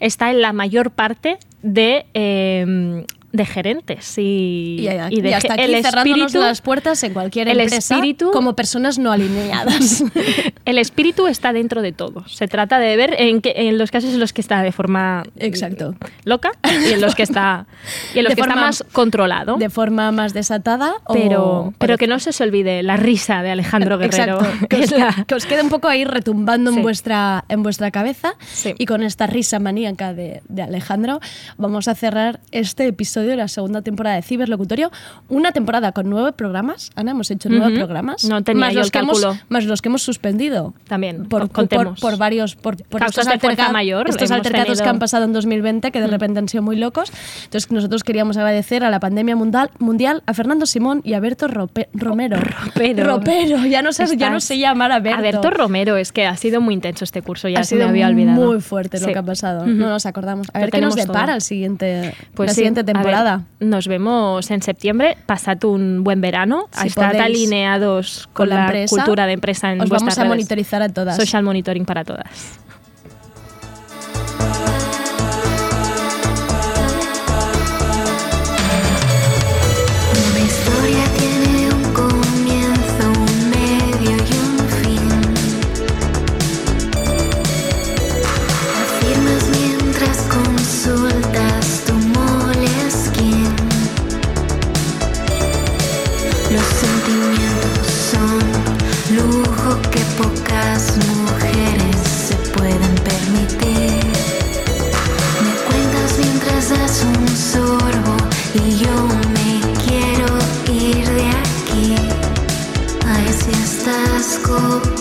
está en la mayor parte de, eh, de gerentes y, Y, y de y hasta aquí el cerrándonos espíritu, las puertas en cualquier el empresa espíritu- como personas no alineadas. el espíritu está dentro de todos. Se trata de ver en, qué- en los casos en los que está de forma Exacto. loca y en los que está y en los De que está forma- más controlado. de forma más desatada pero, o pero que no se os olvide la risa de Alejandro Guerrero. Exacto, que os, la- que os quede un poco ahí retumbando en, vuestra, en vuestra cabeza Sí. y con esta risa maníaca de, de Alejandro vamos a cerrar este episodio de la segunda temporada de Ciberlocutorio. Una temporada con nueve programas. Ana, hemos hecho nueve Ujú. programas. No tenía más yo los el que hemos- cálculo. más los que hemos suspendido. También, Por, por, por varios por, por Causas estos de fuerza alterca- mayor, estos hemos altercados tenido- que han pasado en 2020 que de repente han sido muy locos. Entonces nosotros queríamos agradecer a la pandemia mundial, mundial a Fernando Simón y a Berto Rope- Romero. Ropero. Ropero, ya no sé, ya no sé llamar a Berto. Alberto Romero, es que ha sido muy intenso este curso, ya ha se me sido había olvidado. muy fuerte lo Sí. que ha pasado. Ujú. No nos acordamos. A ver qué nos depara todo. el siguiente, Pues la sí, siguiente ver, nos vemos en septiembre. Pasad un buen verano. Si Estad alineados con, la, cultura de empresa en os vuestras vamos a redes. monitorizar a todas. Social monitoring para todas. Estas